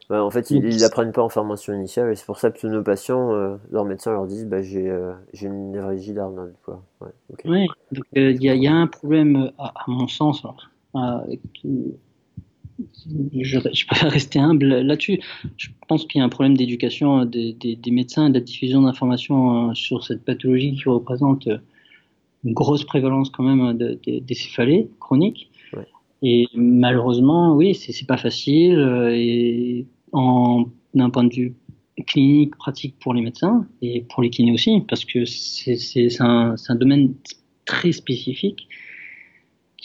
A: Bah, en fait, ils n'apprennent pas en formation initiale et c'est pour ça que tous nos patients, euh, leurs médecins leur disent bah, j'ai une névragie d'Arnold.
B: Oui, donc il y, y, a un problème, à, mon sens, je, je, préfère rester humble là-dessus. Je pense qu'il y a un problème d'éducation des, des, médecins et de la diffusion d'informations euh, sur cette pathologie qui représente euh, une grosse prévalence quand même des céphalées chroniques. Et malheureusement, oui, c'est pas facile. Euh, et en d'un point de vue clinique, pratique pour les médecins et pour les kinés aussi, parce que c'est un, un domaine très spécifique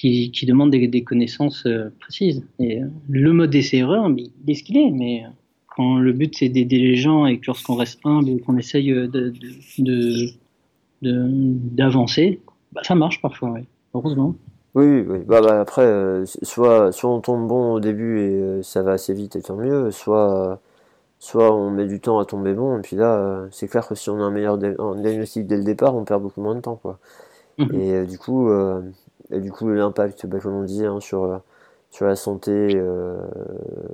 B: qui, demande des, connaissances euh, précises. Et euh, le mode essai-erreur, il est ce qu'il est, mais quand le but c'est d'aider les gens et que lorsqu'on reste humble et qu'on essaye de, d'avancer, bah, ça marche parfois, heureusement.
A: Oui, oui. Bah, bah après, euh, soit, soit on tombe bon au début et ça va assez vite et tant mieux, soit, soit on met du temps à tomber bon, et puis là, c'est clair que si on a un meilleur diagnostic dès le départ, on perd beaucoup moins de temps. Quoi. Mmh. Et du coup, et du coup, l'impact, bah, comme on dit, hein, sur, euh, sur la santé euh,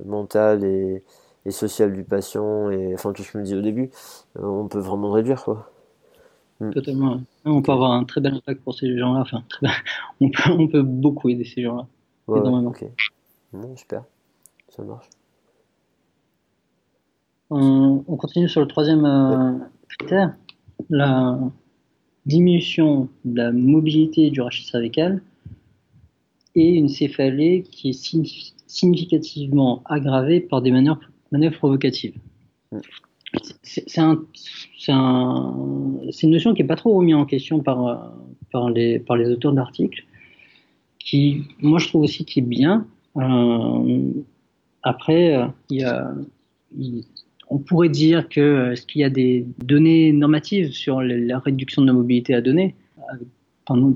A: mentale et, et, sociale du patient, et enfin tout ce que je me dis au début, euh, on peut vraiment réduire. Quoi.
B: Mm. Totalement. On peut avoir un très bel impact pour ces gens-là. Enfin, on, peut, on peut beaucoup aider ces gens-là.
A: Ouais, ok. Bon, super. Ça marche.
B: On, on, continue sur le troisième critère. La, diminution de la mobilité du rachis cervical et une céphalée qui est significativement aggravée par des manœuvres, provocatives. C'est un, une notion qui n'est pas trop remise en question par, les, auteurs d'articles, qui, moi, je trouve aussi qui est bien. Euh, après, il y a, on pourrait dire que euh, est-ce qu'il y a des données normatives sur la réduction de la mobilité à donner?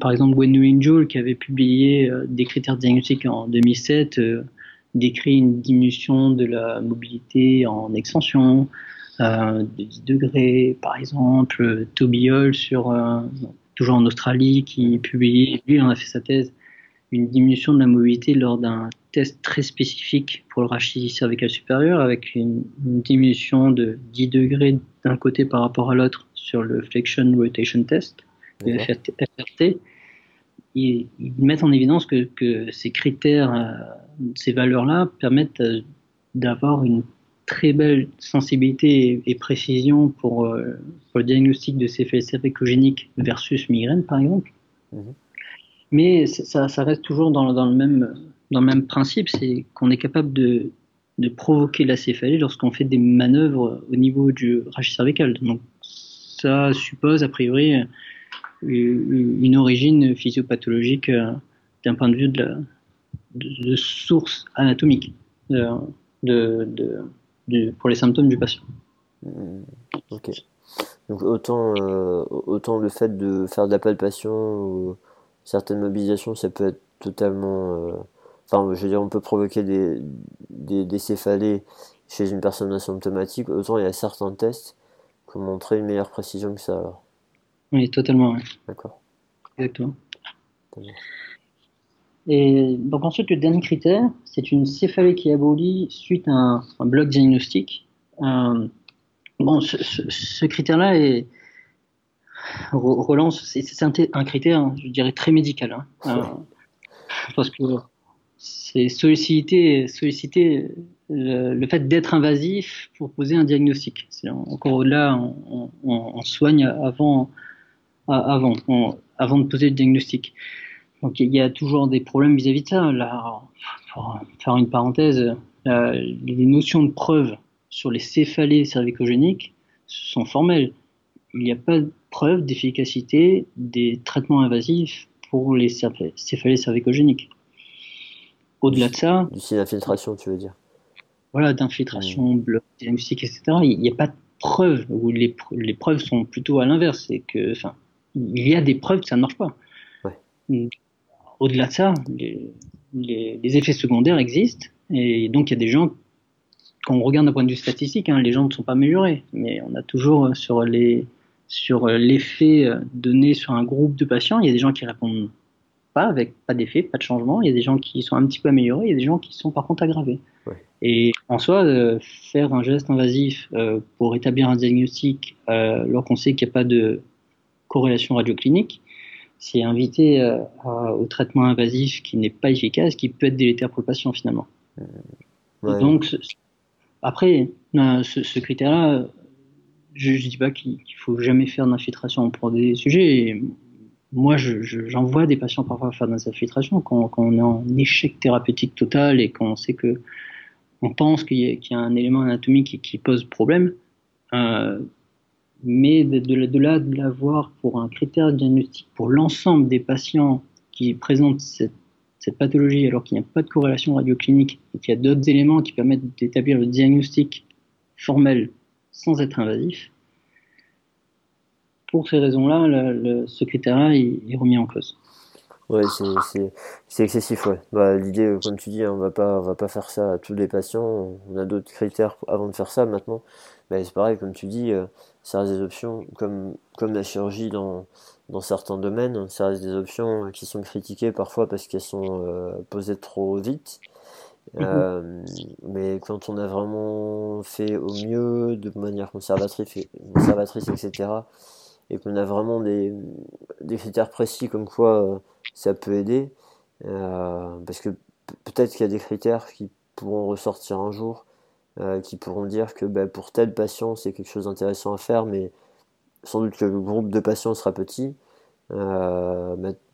B: Par, exemple, Gwendolyn Joule, qui avait publié euh, des critères diagnostiques en 2007, euh, décrit une diminution de la mobilité en extension de 10 degrés, par exemple. Toby Hall, sur, toujours en Australie, qui publie, lui, en a fait sa thèse, une diminution de la mobilité lors d'un test très spécifique pour le rachis cervical supérieur avec une, diminution de 10 degrés d'un côté par rapport à l'autre sur le flexion rotation test, le FRT. Ils, mettent en évidence que, que ces critères, euh, ces valeurs-là permettent euh, d'avoir une très belle sensibilité et, précision pour, euh, pour, le diagnostic de céphalée cervicogénique versus migraine, par exemple. Mhm. Mais ça, ça, reste toujours dans, dans, le même, dans le même principe, c'est qu'on est capable de, provoquer la céphalée lorsqu'on fait des manœuvres au niveau du rachis cervical. Donc ça suppose a priori une origine physiopathologique euh, d'un point de vue de, source anatomique de, pour les symptômes du patient.
A: Mmh. Ok. Donc autant, euh, autant le fait de faire de la palpation ou certaines mobilisations, ça peut être totalement. Euh, enfin, je veux dire, on peut provoquer des, des, céphalées chez une personne asymptomatique. Autant il y a certains tests qui ont montré une meilleure précision que ça. Alors.
B: Oui, totalement.
A: D'accord.
B: Exactement. Et donc ensuite, le dernier critère, c'est une céphalée qui abolit suite à un, bloc diagnostique. Euh, bon, ce, ce critère-là est, relance, c'est un, un, critère, je dirais, très médical. Hein. Euh, parce que c'est solliciter, le, fait d'être invasif pour poser un diagnostic. Encore au-delà, on, soigne avant, avant, de poser le diagnostic. Donc il y a toujours des problèmes vis-à-vis de ça. Pour faire une parenthèse, les notions de preuve sur les céphalées cervicogéniques sont formelles. Il n'y a pas de preuve d'efficacité des traitements invasifs pour les céphalées cervicogéniques. Au-delà de ça.
A: Du d'infiltration, tu veux dire
B: Voilà, d'infiltration, mmh. bloc, diagnostic, etc. Il n'y a pas de preuves, ou les, les preuves sont plutôt à l'inverse. C'est que, enfin, il y a des preuves que ça ne marche pas. Au-delà de ça, les, les, effets secondaires existent, et donc il y a des gens, quand on regarde d'un point de vue statistique, hein, les gens ne sont pas améliorés, mais on a toujours sur les sur l'effet donné sur un groupe de patients, il y a des gens qui répondent pas avec pas d'effet, pas de changement. Il y a des gens qui sont un petit peu améliorés, il y a des gens qui sont par contre aggravés. Et en soi, euh, faire un geste invasif euh, pour établir un diagnostic, euh, alors qu'on sait qu'il n'y a pas de corrélation radioclinique, c'est inviter au traitement invasif qui n'est pas efficace, qui peut être délétère pour le patient finalement. Donc, après, ce, ce critère-là, je ne dis pas qu'il faut jamais faire d'infiltration pour des sujets moi, j'envoie je, des patients parfois faire des infiltrations quand, quand, on est en échec thérapeutique total et qu'on sait que on pense qu'il y, y, a un élément anatomique qui, pose problème. Euh, mais de, de, de, là de l'avoir pour un critère diagnostic pour l'ensemble des patients qui présentent cette, cette pathologie alors qu'il n'y a pas de corrélation radioclinique et qu'il y a d'autres éléments qui permettent d'établir le diagnostic formel sans être invasif, pour ces raisons-là, le, ce critère-là est, remis en cause.
A: Ouais, c'est excessif, ouais. Bah, L'idée, euh, comme tu dis, hein, on va pas, on va pas faire ça à tous les patients. On a d'autres critères avant de faire ça. Maintenant, bah, c'est pareil, comme tu dis, euh, ça reste des options, comme, comme la chirurgie dans, dans certains domaines, ça reste des options qui sont critiquées parfois parce qu'elles sont euh, posées trop vite. Mhm. mais quand on a vraiment fait au mieux, de manière conservatrice, conservatrice etc., et qu'on a vraiment des, critères précis comme quoi euh, ça peut aider, euh, parce que peut-être qu'il y a des critères qui pourront ressortir un jour, euh, qui pourront dire que bah, pour tel patient c'est quelque chose d'intéressant à faire, mais sans doute que le groupe de patients sera petit.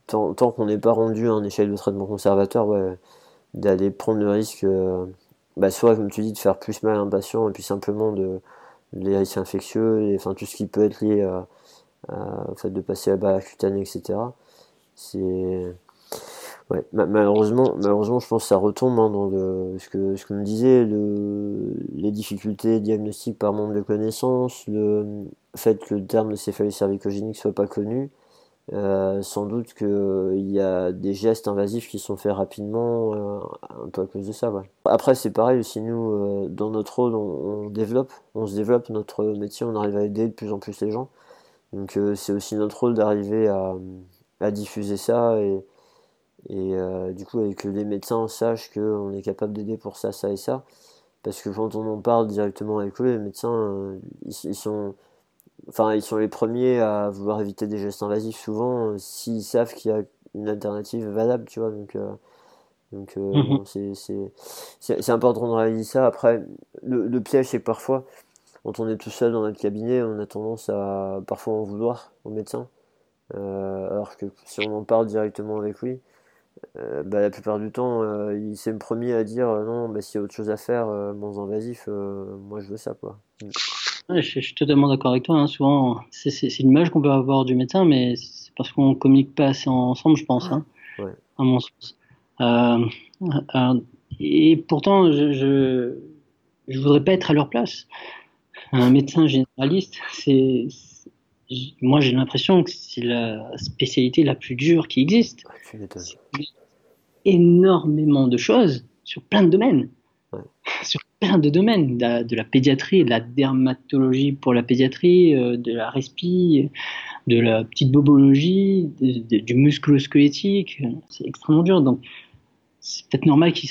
A: Tant, tant qu'on n'est pas rendu à un échelle de traitement conservateur, d'aller prendre le risque, bah, soit comme tu dis, de faire plus mal à un patient, et puis simplement de, les risques infectieux, et, enfin tout ce qui peut être lié à au fait de passer à la cutanée, etc. C'est malheureusement, malheureusement, je pense que ça retombe hein, dans ce que ce me disait le, les difficultés diagnostiques par manque de connaissances, le fait que le terme de céphalie cervicogénique soit pas connu. Euh, sans doute qu'il y a des gestes invasifs qui sont faits rapidement, euh, un peu à cause de ça. Après, c'est pareil aussi, nous, euh, dans notre rôle, on, on, développe, on se développe notre métier, on arrive à aider de plus en plus les gens. Donc euh, c'est aussi notre rôle d'arriver à, à, diffuser ça et, et euh, du coup que les médecins sachent qu'on est capable d'aider pour ça, ça et ça. Parce que quand on en parle directement avec eux, les médecins, euh, ils, sont, enfin, ils sont les premiers à vouloir éviter des gestes invasifs souvent s'ils savent qu'il y a une alternative valable, tu vois. Donc, donc mhm. c'est important de réaliser ça. Après, le, le piège, c'est que parfois, quand on est tout seul dans notre cabinet, on a tendance à parfois en vouloir au médecin. Euh, alors que si on en parle directement avec lui, euh, bah, la plupart du temps, euh, il s'est le premier à dire non, bah, s'il y a autre chose à faire, moins invasif, moi je veux ça. Quoi.
B: je, suis totalement d'accord avec toi. Hein. Souvent, c'est l'image qu'on peut avoir du médecin, mais c'est parce qu'on communique pas assez ensemble, je pense, hein, à mon sens. et pourtant, je, je, voudrais pas être à leur place un médecin généraliste, c'est moi j'ai l'impression que c'est la spécialité la plus dure qui existe. énormément de choses sur plein de domaines. Sur plein de domaines, de la, pédiatrie, de la dermatologie pour la pédiatrie, euh, de la respi, de la petite bobologie, du musculo-squelettique. C'est extrêmement dur. Donc, c'est peut-être normal qu'ils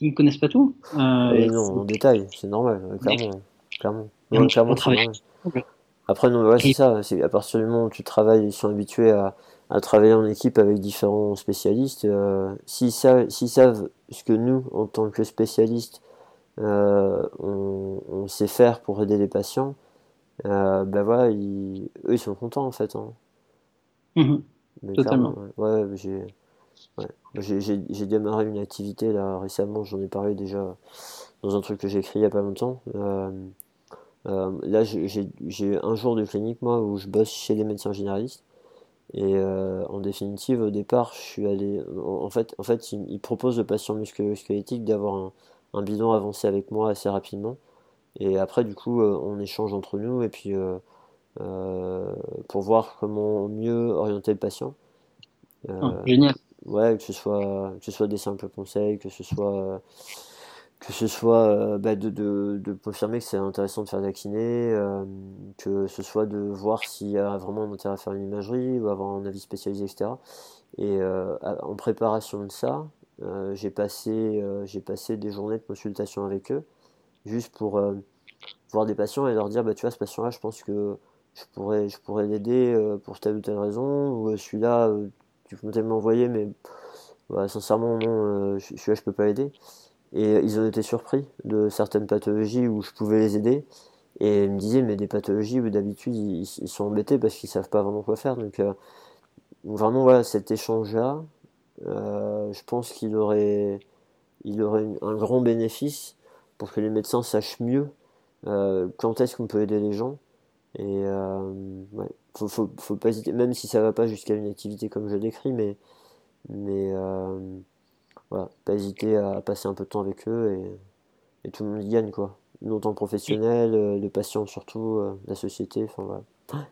B: ne connaissent pas tout.
A: Euh, non, en détail, c'est normal, clairement clairement.
B: on, travaille ensemble.
A: Après, non, ouais, c'est ça. C'est à partir du moment où tu travailles, ils sont habitués à, à travailler en équipe avec différents spécialistes. Euh, s'ils, savent, s'ils savent ce que nous, en tant que spécialistes, euh, on, sait faire pour aider les patients, euh, ben voilà, ils, eux, ils sont contents en fait. Hein.
B: Mhm. Totalement.
A: Ouais, j'ai, ouais. J'ai, j'ai, démarré une activité là récemment, j'en ai parlé déjà dans un truc que j'ai écrit il y a pas longtemps. Euh, euh, là, j'ai un jour de clinique, moi, où je bosse chez les médecins généralistes. Et euh, en définitive, au départ, je suis allé. En, fait, en fait, ils, proposent aux patients musculo-squelettiques d'avoir un, un, bilan avancé avec moi assez rapidement. Et après, du coup, euh, on échange entre nous et puis pour voir comment mieux orienter le patient.
B: Ah, génial.
A: Ouais, que ce soit que ce soit des simples conseils, que ce soit que ce soit euh, bah, de, de, de, confirmer que c'est intéressant de faire kiné, euh, que ce soit de voir s'il y a vraiment un intérêt à faire une imagerie ou avoir un avis spécialisé, etc. Et euh, en préparation de ça, j'ai passé, passé des journées de consultation avec eux, juste pour voir des patients et leur dire, bah, tu vois, ce patient-là, je pense que je pourrais, je pourrais l'aider pour telle ou telle raison, ou celui-là, tu peux peut-être m'envoyer, mais bah, sincèrement, non, celui-là, je peux pas l'aider. Et ils ont été surpris de certaines pathologies où je pouvais les aider. Et ils me disaient, mais des pathologies où d'habitude ils, sont embêtés parce qu'ils savent pas vraiment quoi faire. Donc, euh, vraiment, voilà, cet échange-là, euh, je pense qu'il aurait, il aurait un grand bénéfice pour que les médecins sachent mieux euh, quand est-ce qu'on peut aider les gens. Et ouais, faut, faut, pas hésiter, même si ça va pas jusqu'à une activité comme je décris, mais voilà, pas hésiter à passer un peu de temps avec eux et, tout le monde y gagne quoi. Nous en tant que professionnels, euh, les patients surtout, euh, la société, enfin voilà.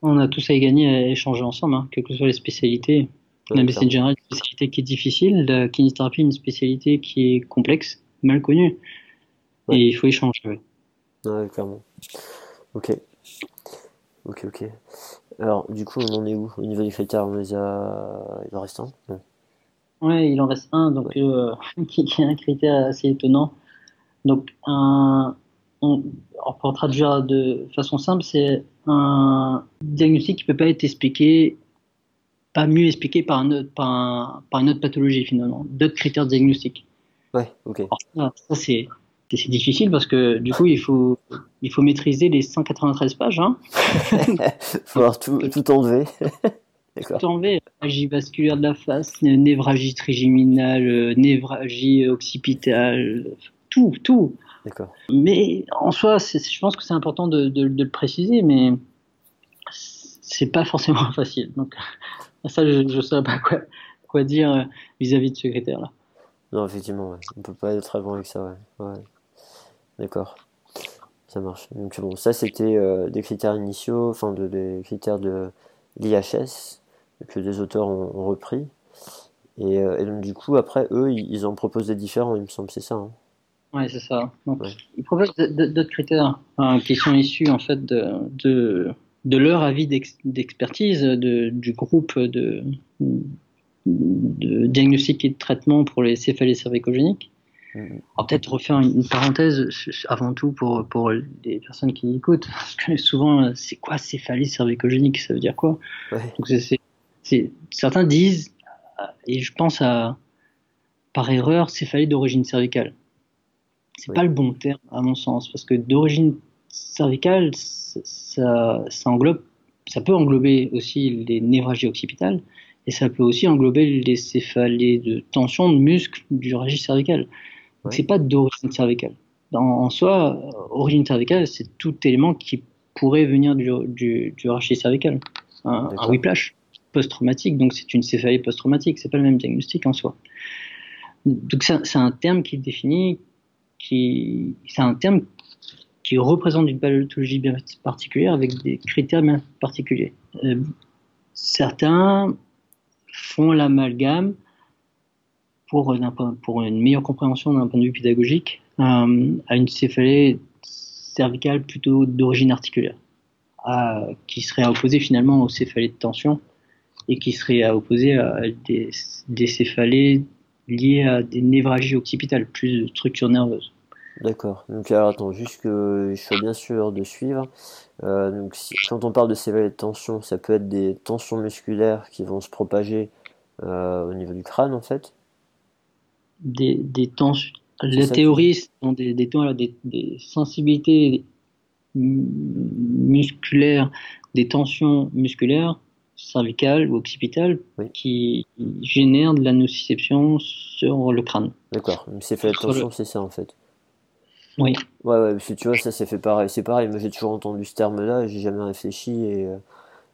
B: On a tous à y gagner à échanger ensemble, hein, quelles que soient les spécialités. la médecine générale une spécialité qui est difficile, la kinésithérapie une spécialité qui est complexe, mal connue. Et il faut échanger.
A: Ouais. ouais, clairement. Ok. Ok, ok. Alors, du coup, on en est où Au niveau des critères, on les a. Il en reste un?
B: Ouais, il en reste un, donc euh, qui, est un critère assez étonnant. Donc, un, on, pour traduire de façon simple, c'est un diagnostic qui peut pas être expliqué, pas mieux expliqué par, un autre, par, par une autre pathologie finalement, d'autres critères de diagnostic.
A: Ouais, ok.
B: ça, c'est c'est difficile parce que du coup il faut il faut maîtriser les 193 pages. Hein.
A: faut tout, tout enlever.
B: Tout enlever, névralgie vasculaire de la face, névralgie trigeminale, euh, névralgie occipitale, tout, tout.
A: D'accord.
B: Mais en soi, je pense que c'est important de, de, le préciser, mais c'est pas forcément facile. Donc, ça, je ne sais pas quoi, quoi dire euh, vis-à-vis de ce critère-là.
A: Non, effectivement, ouais. on peut pas être très bon avec ça, ouais. ouais. D'accord. Ça marche. Donc bon, ça c'était euh, des critères initiaux, enfin de, des critères de l'IHS que des auteurs ont, repris. Euh, et, donc du coup, après, eux, ils, en proposent des différents, il me semble, c'est ça. Hein.
B: Oui, c'est ça. Ils proposent d'autres critères hein, qui sont issus en fait de, de, de leur avis d'expertise du groupe de, de diagnostic et de traitement pour les céphalées cervicogéniques. Mm-hmm. va peut-être refaire une, parenthèse avant tout pour, pour les personnes qui écoutent, parce que souvent, c'est quoi céphalée cervicogénique Ça veut dire quoi? Donc c'est certains disent, et je pense à, par erreur, céphalie d'origine cervicale. C'est pas le bon terme, à mon sens, parce que d'origine cervicale, ça, ça, englobe, ça peut englober aussi les névralgies occipitales, et ça peut aussi englober les céphalées de tension de muscles du rachis cervical. C'est pas d'origine cervicale. en soi, origine cervicale, c'est tout élément qui pourrait venir du, du, du rachis cervical. Un, un whiplash post-traumatique, donc c'est une céphalie post-traumatique, c'est pas le même diagnostic en soi. Donc c'est un terme qui définit, qui, c'est un terme qui représente une pathologie bien particulière avec des critères bien particuliers. Euh, certains font l'amalgame pour, pour une meilleure compréhension d'un point de vue pédagogique euh, à une céphalée cervicale plutôt d'origine articulaire, qui serait opposée finalement aux céphalées de tension et qui serait à opposer à des, céphalées liées à des névralgies occipitales, plus de structures nerveuses.
A: D'accord. Donc alors attends, juste que je sois bien sûr de suivre. Euh, donc quand on parle de céphalies de tension, ça peut être des tensions musculaires qui vont se propager euh, au niveau du crâne en fait?
B: Des, des tensions. La théorie sont des, des, des, des sensibilités musculaires, des tensions musculaires cervicales ou occipitales qui génèrent de la nociception sur le crâne.
A: D'accord. Céphalies de tension, c'est ça en fait.
B: Oui.
A: Ouais, ouais, parce que tu vois, ça, c'est fait pareil. C'est pareil, moi j'ai toujours entendu ce terme-là, j'ai jamais réfléchi et, euh,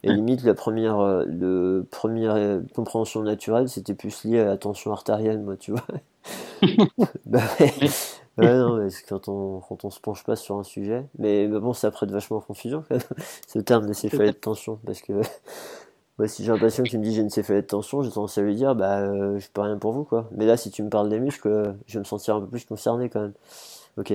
A: limite, la première, euh, le première euh, compréhension naturelle, c'était plus lié à la tension artérielle, moi, tu vois. bah ouais. ouais, non, mais quand on, quand on se penche pas sur un sujet. Mais, bon, ça prête vachement confusion, ce terme de céphalée de tension, parce que moi, si j'ai un patient qui me dit j'ai une céphalée de tension, j'ai tendance à lui dire, bah, je peux rien pour vous, quoi. Mais là, si tu me parles des muscles, je vais me sentir un peu plus concerné quand même. Ok.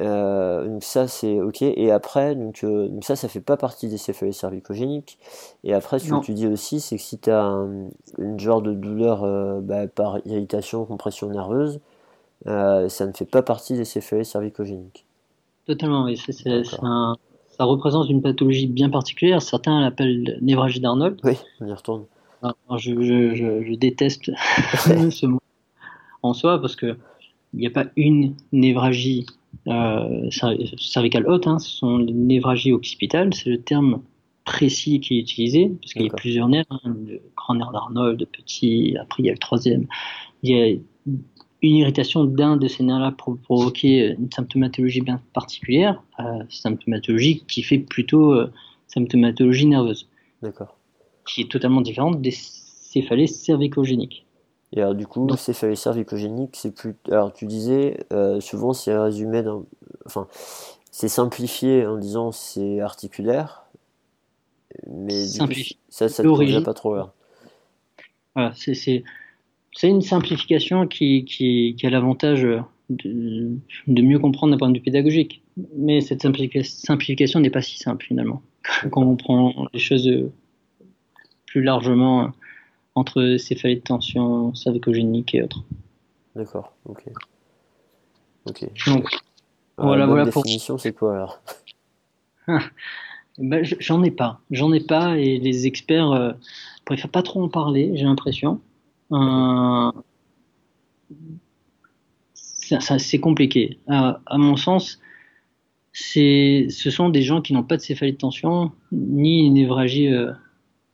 A: Euh, donc ça c'est ok et après donc, euh, donc, ça ça fait pas partie des céphalées cervicogéniques et après ce que tu dis aussi c'est que si tu as une genre de douleur euh, bah, par irritation compression nerveuse ça ne fait pas partie des céphalées cervicogéniques
B: totalement oui ça représente une pathologie bien particulière. Certains l'appellent névragie d'Arnold.
A: Oui on y retourne.
B: Je, je, je, déteste ce mot en soi parce que il n'y a pas une névragie euh, cervicale haute, hein, ce sont les névragies occipitales, c'est le terme précis qui est utilisé, parce qu'il y a plusieurs nerfs, hein, le grand nerf d'Arnold, le petit, après il y a le troisième. Il y a une irritation d'un de ces nerfs-là pour provoquer une symptomatologie bien particulière, euh, symptomatologie qui fait plutôt euh, symptomatologie nerveuse.
A: D'accord.
B: Qui est totalement différente des céphalées cervicogéniques.
A: Et alors, du coup, céphalée cervicogénique, c'est plus. Alors, tu disais, euh, souvent, c'est résumé dans. Enfin, c'est simplifié en disant c'est articulaire. Mais du coup, ça, ça te convient pas trop là.
B: Voilà, c'est, c'est, une simplification qui, qui, qui a l'avantage de, de, mieux comprendre d'un point de vue pédagogique. Mais cette simplification n'est pas si simple finalement. Quand on prend les choses plus largement entre céphalée de tension cervicogénique et autres.
A: D'accord, ok. Ok.
B: Donc, voilà, voilà
A: pour. définition, c'est quoi alors?
B: Ben, J'en ai pas. J'en ai pas et les experts euh, préfèrent pas trop en parler, j'ai l'impression. Euh, c'est compliqué. À, à, mon sens, ce sont des gens qui n'ont pas de céphalée de tension ni une névragie euh,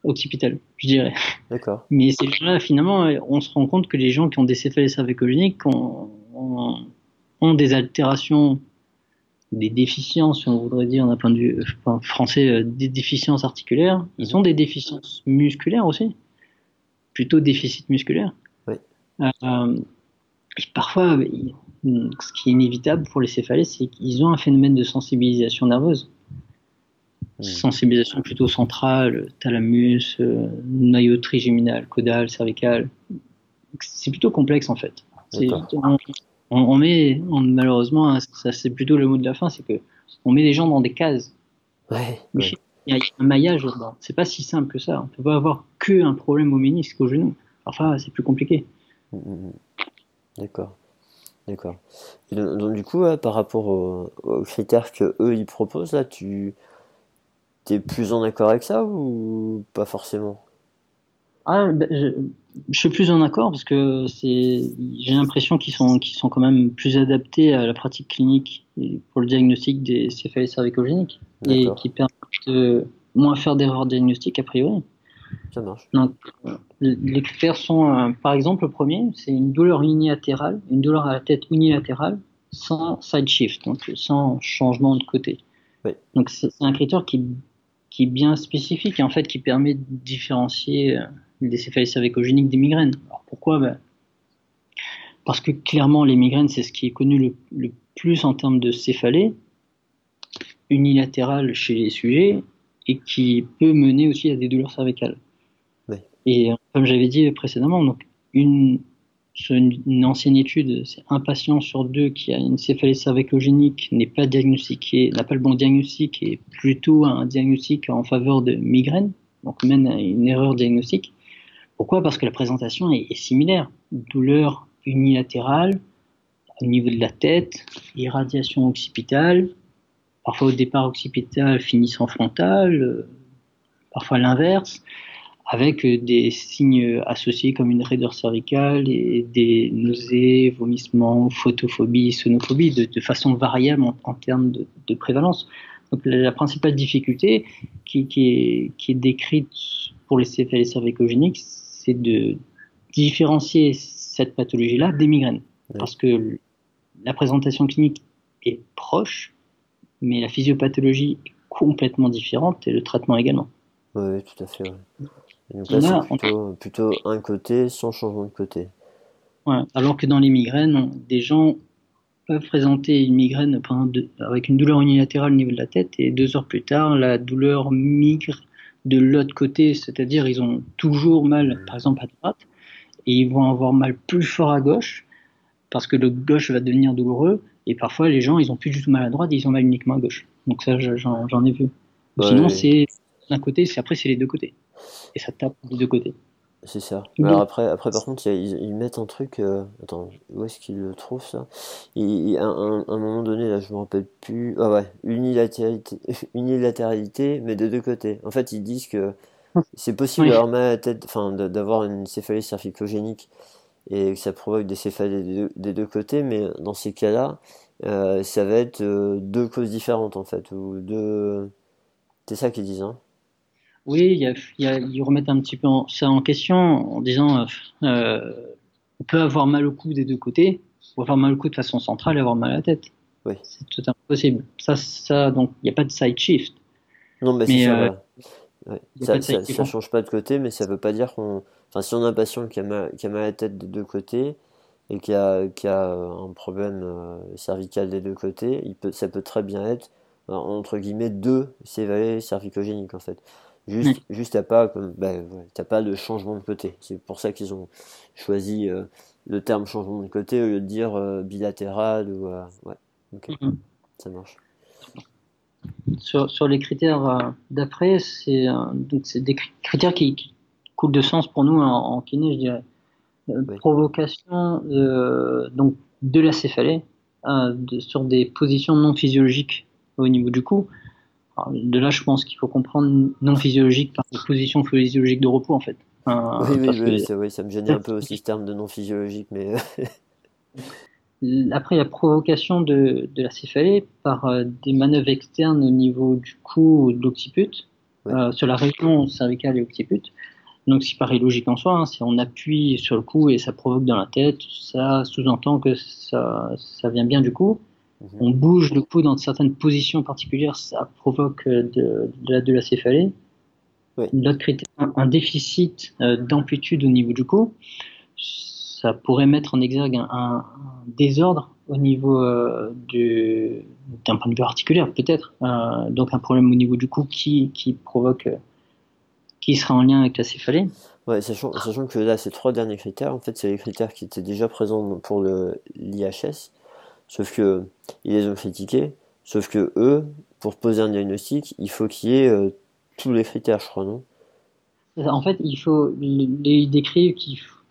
B: occipitale, je dirais.
A: D'accord.
B: Mais ces gens-là, finalement, on se rend compte que les gens qui ont des céphalées cervicogéniques ont, ont, des altérations, des déficiences, si on voudrait dire d'un point de vue français, euh, des déficiences articulaires. Ils ont des déficiences musculaires aussi, plutôt déficit musculaire.
A: Oui.
B: Euh, parfois, ce qui est inévitable pour les céphalées, c'est qu'ils ont un phénomène de sensibilisation nerveuse. Hmm. sensibilisation plutôt centrale, thalamus, euh, noyau trigéminal, caudal, cervical. C'est plutôt complexe en fait. On, on, met, malheureusement, hein, ça c'est plutôt le mot de la fin, c'est que on met les gens dans des cases.
A: Ouais,
B: il y a un maillage là-dedans. C'est pas si simple que ça. On peut pas avoir que un problème au ménisque, au genou. Enfin, c'est plus compliqué.
A: Hmm, hmm, D'accord. D'accord. Donc, du coup, par rapport aux, aux, critères que eux ils proposent là, tu T'es plus en accord avec ça ou pas forcément?
B: Ah, ben, je, suis plus en accord parce que c'est, j'ai l'impression qu'ils sont, qu'ils sont quand même plus adaptés à la pratique clinique pour le diagnostic des céphalées cervicogéniques et qui permettent de moins faire d'erreurs diagnostiques a priori.
A: Ça marche.
B: Donc, les critères sont, euh, par exemple, le premier, c'est une douleur unilatérale, une douleur à la tête unilatérale sans side shift, donc sans changement de côté.
A: Oui.
B: Donc, c'est un critère qui qui est bien spécifique et en fait qui permet de différencier euh, les céphalées cervicogéniques des migraines. Alors pourquoi? Ben, Parce que clairement les migraines c'est ce qui est connu le, plus en termes de céphalée unilatérale chez les sujets et qui peut mener aussi à des douleurs cervicales. Et euh, comme j'avais dit précédemment, donc une ancienne étude, c'est un patient sur deux qui a une céphalée cervicogénique n'est pas diagnostiqué, n'a pas le bon diagnostic et plutôt un diagnostic en faveur de migraine, donc mène à une erreur diagnostique. Pourquoi? Parce que la présentation est, similaire. Douleur unilatérale, au niveau de la tête, irradiation occipitale, parfois au départ occipital finissant frontal, euh, parfois l'inverse, avec euh, des signes associés comme une raideur cervicale et des nausées, vomissements, photophobie, sonophobie, de, façon variable en, termes de, prévalence. Donc la, principale difficulté qui, est, qui, est, décrite pour les céphalées cervicogéniques, c'est de différencier cette pathologie-là des migraines. Parce que la présentation clinique est proche, mais la physiopathologie est complètement différente et le traitement également.
A: Oui, tout à fait. Donc là, c'est plutôt, un côté sans changement de côté.
B: Ouais, alors que dans les migraines, des gens peuvent présenter une migraine avec une douleur unilatérale au niveau de la tête et deux heures plus tard, la douleur migre de l'autre côté, c'est-à-dire ils ont toujours mal, par exemple à droite, et ils vont avoir mal plus fort à gauche parce que le gauche va devenir douloureux et parfois les gens ils ont plus du tout mal à droite, ils ont mal uniquement à gauche. Donc ça j'en ai vu. Sinon c'est d'un côté, c'est après c'est les deux côtés et ça tape des deux côtés.
A: C'est ça. Alors après, après, par contre, ils, mettent un truc. Euh, attends, où est-ce qu'ils le trouvent ça? Il, à, un, moment donné, là, je me rappelle plus. Ah ouais, unilatéralité, unilatéralité, mais de deux côtés. En fait, ils disent que c'est possible d'avoir mal à la tête, enfin, d'avoir une céphalée cervicogénique et que ça provoque des céphalées des deux, côtés, mais dans ces cas-là, euh, ça va être euh, deux causes différentes en fait, ou deux. C'est ça qu'ils disent, hein
B: oui, ils remettent un petit peu ça en question en disant euh, on peut avoir mal au cou des deux côtés, ou avoir mal au cou de façon centrale et avoir mal à la tête.
A: Oui.
B: C'est tout possible. Ça, ça, donc, il n'y a pas de side shift.
A: Non, mais, c'est ça. Euh, ça, ça, change pas de côté, mais ça veut pas dire qu'on. Enfin, si on a un patient qui a mal, qui a mal à la tête des deux côtés et qui a, qui a un problème cervical des deux côtés, il peut, ça peut très bien être entre guillemets deux cévalées cervicogéniques en fait. Juste, juste t'as pas, bah, pas de changement de côté. C'est pour ça qu'ils ont choisi euh, le terme changement de côté au lieu de dire euh, bilatéral ou euh, ouais. Mhm. Ça marche.
B: Sur, sur les critères d'après, c'est des critères qui, coulent de sens pour nous en, kiné, je dirais. Provocation donc de la céphalée sur des positions non physiologiques au niveau du cou de là, je pense qu'il faut comprendre non physiologique par position physiologique de repos, en fait.
A: oui, oui, oui, ça me gênait un peu aussi ce terme de non physiologique, mais.
B: Après, il y a provocation de, de la céphalée par euh, des manœuvres externes au niveau du cou ou de l'occiput, euh, sur la région cervicale et occiput. Donc, ce qui paraît logique en soi, hein, si on appuie sur le cou et ça provoque dans la tête, ça sous-entend que ça, ça vient bien du cou. Mhm. On bouge le cou dans certaines positions particulières, ça provoque euh, de, de, la, céphalée. L'autre critère, un, déficit euh, d'amplitude au niveau du cou, ça pourrait mettre en exergue un, désordre au niveau euh, d'un point de vue articulaire, peut-être. donc un problème au niveau du cou qui, qui provoque, qui sera en lien avec la céphalée.
A: Ouais, sachant, sachant que là, ces trois derniers critères, en fait, c'est les critères qui étaient déjà présents pour l'IHS. Sauf que ils les ont critiqués. Sauf que eux, pour poser un diagnostic, il faut qu'il y ait euh, tous les critères, je crois, non?
B: En fait, il faut ils décrivent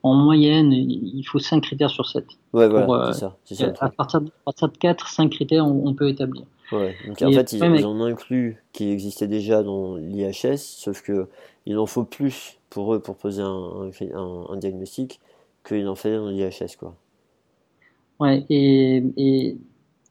B: qu'en moyenne, il faut 5 critères sur 7.
A: Ouais, voilà, c'est ça.
B: ça à, partir de, à, partir de, 4, 5 critères, on, peut établir.
A: Ouais, donc en fait, ils, ils, ont inclus qui existait déjà dans l'IHS, sauf que il en faut plus pour eux pour poser un, un, un diagnostic qu'il en fait dans l'IHS, quoi.
B: Ouais, et,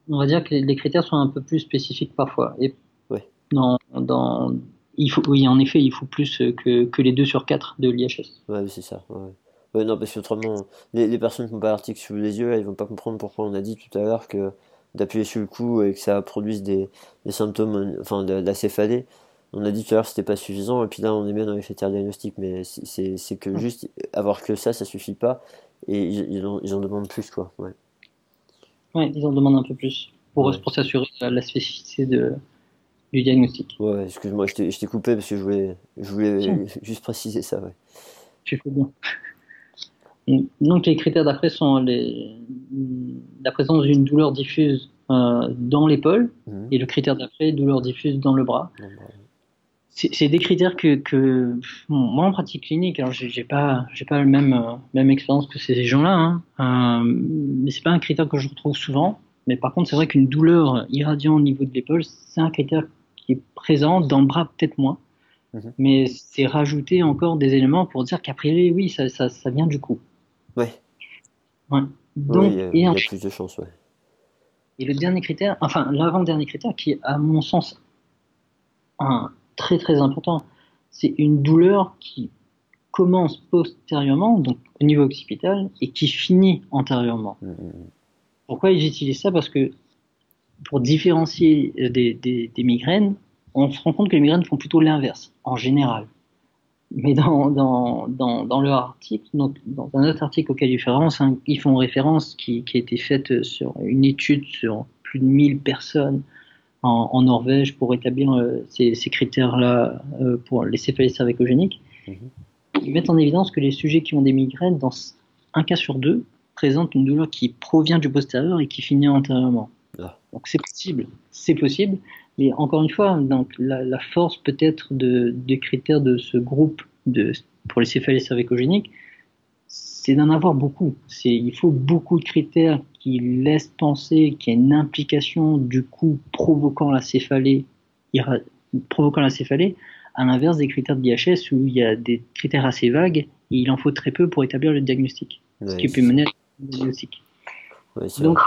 B: on va dire que les critères sont un peu plus spécifiques parfois. Et
A: ouais.
B: dans, dans, il faut, oui, en effet, il faut plus que, que les 2 sur 4 de l'IHS.
A: Ouais, c'est ça. Ouais. non, parce qu'autrement, les, les personnes qui n'ont pas l'article sous les yeux, elles vont pas comprendre pourquoi on a dit tout à l'heure que d'appuyer sur le cou et que ça produise des, des symptômes, enfin, de, la céphalée. On a dit tout à l'heure que c'était pas suffisant, et puis là on est bien dans les critères diagnostiques, mais c'est que juste avoir que ça, ça suffit pas, et ils, ils, en, ils en demandent plus, quoi. Ouais.
B: Ouais, ils en demandent un peu plus pour, pour s'assurer la, spécificité de, du diagnostic.
A: Ouais, excuse-moi, je t'ai coupé parce que je voulais, je voulais juste préciser ça. Ouais.
B: Tu fais bien. Donc les critères d'après sont les, la présence d'une douleur diffuse euh, dans l'épaule mhm. et le critère d'après, douleur diffuse dans le bras. c'est des critères que, que moi en pratique clinique, alors j'ai pas j'ai pas le même euh, même expérience que ces gens-là, hein, euh, mais c'est pas un critère que je retrouve souvent. Mais par contre, c'est vrai qu'une douleur irradiante au niveau de l'épaule, c'est un critère qui est présent dans le bras peut-être moins, mhm. mais c'est rajouter encore des éléments pour dire qu'après oui, ça, ça, ça, vient du coup.
A: Ouais.
B: ouais.
A: Donc, il y a, plus de chance, ouais.
B: Et le dernier critère, enfin l'avant-dernier critère, qui est à mon sens un très très important. C'est une douleur qui commence postérieurement, donc au niveau occipital, et qui finit antérieurement. Mmh, mmh, mmh. Pourquoi j'utilise ça? Parce que pour différencier des, des, migraines, on se rend compte que les migraines font plutôt l'inverse, en général. Mais dans, dans, dans, dans leur article, donc dans un autre article auquel ils font référence, hein, ils font référence qui, qui a été faite sur une étude sur plus de 1000 personnes en, Norvège pour établir euh, ces, critères-là euh, pour les céphalées cervicogéniques. Mhm. Ils mettent en évidence que les sujets qui ont des migraines, dans un cas sur deux, présentent une douleur qui provient du postérieur et qui finit antérieurement. Ah. Donc c'est possible, c'est possible. Mais encore une fois, donc la, force peut-être de, des critères de ce groupe de, pour les céphalées cervicogéniques, c'est d'en avoir beaucoup. Il faut beaucoup de critères qui laissent penser qu'il y a une implication du coup provoquant la céphalée, provoquant la céphalée, à l'inverse des critères de l'IHS où il y a des critères assez vagues et il en faut très peu pour établir le diagnostic, ce qui peut mener à un diagnostic. Donc,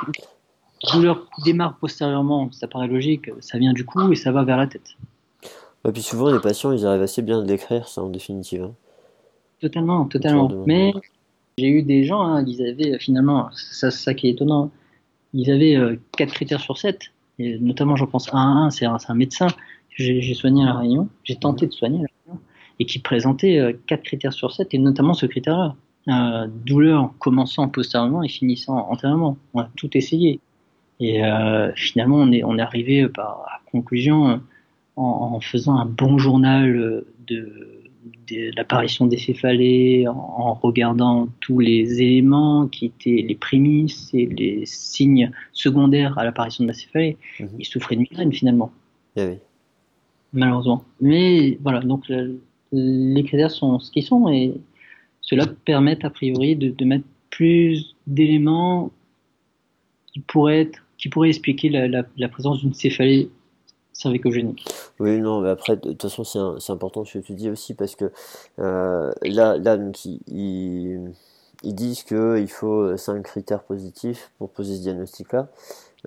B: douleur démarre postérieurement, ça paraît logique, ça vient du cou et ça va vers la tête.
A: Et puis souvent les patients ils arrivent assez bien à l'écrire ça en définitive. Hein.
B: Totalement, totalement. Mais j'ai eu des gens, hein, ils avaient finalement, c'est ça qui est étonnant, ils avaient euh, 4 critères sur 7, et notamment j'en pense à un, c'est un, un, médecin que j'ai soigné à La Réunion, j'ai tenté de soigner à La Réunion, et qui présentait euh, 4 critères sur 7, et notamment ce critère-là. Euh, douleur commençant postérieurement et finissant antérieurement. On a tout essayé. Et euh, finalement, on est, on est arrivé par, à conclusion en, en faisant un bon journal de l'apparition des céphalées, en, regardant tous les éléments qui étaient les prémices et les signes secondaires à l'apparition de la céphalée, mhm. il souffrait de migraine finalement.
A: Eh
B: Malheureusement. Mais voilà, donc les critères sont ce qu'ils sont et cela permet a priori de, mettre plus d'éléments qui pourraient être qui pourraient expliquer la, présence d'une céphalée cervicogénique.
A: Oui, non, mais après, de toute façon, c'est important ce que tu dis aussi, parce que euh, là, là donc, ils, disent qu'il faut 5 critères positifs pour poser ce diagnostic-là.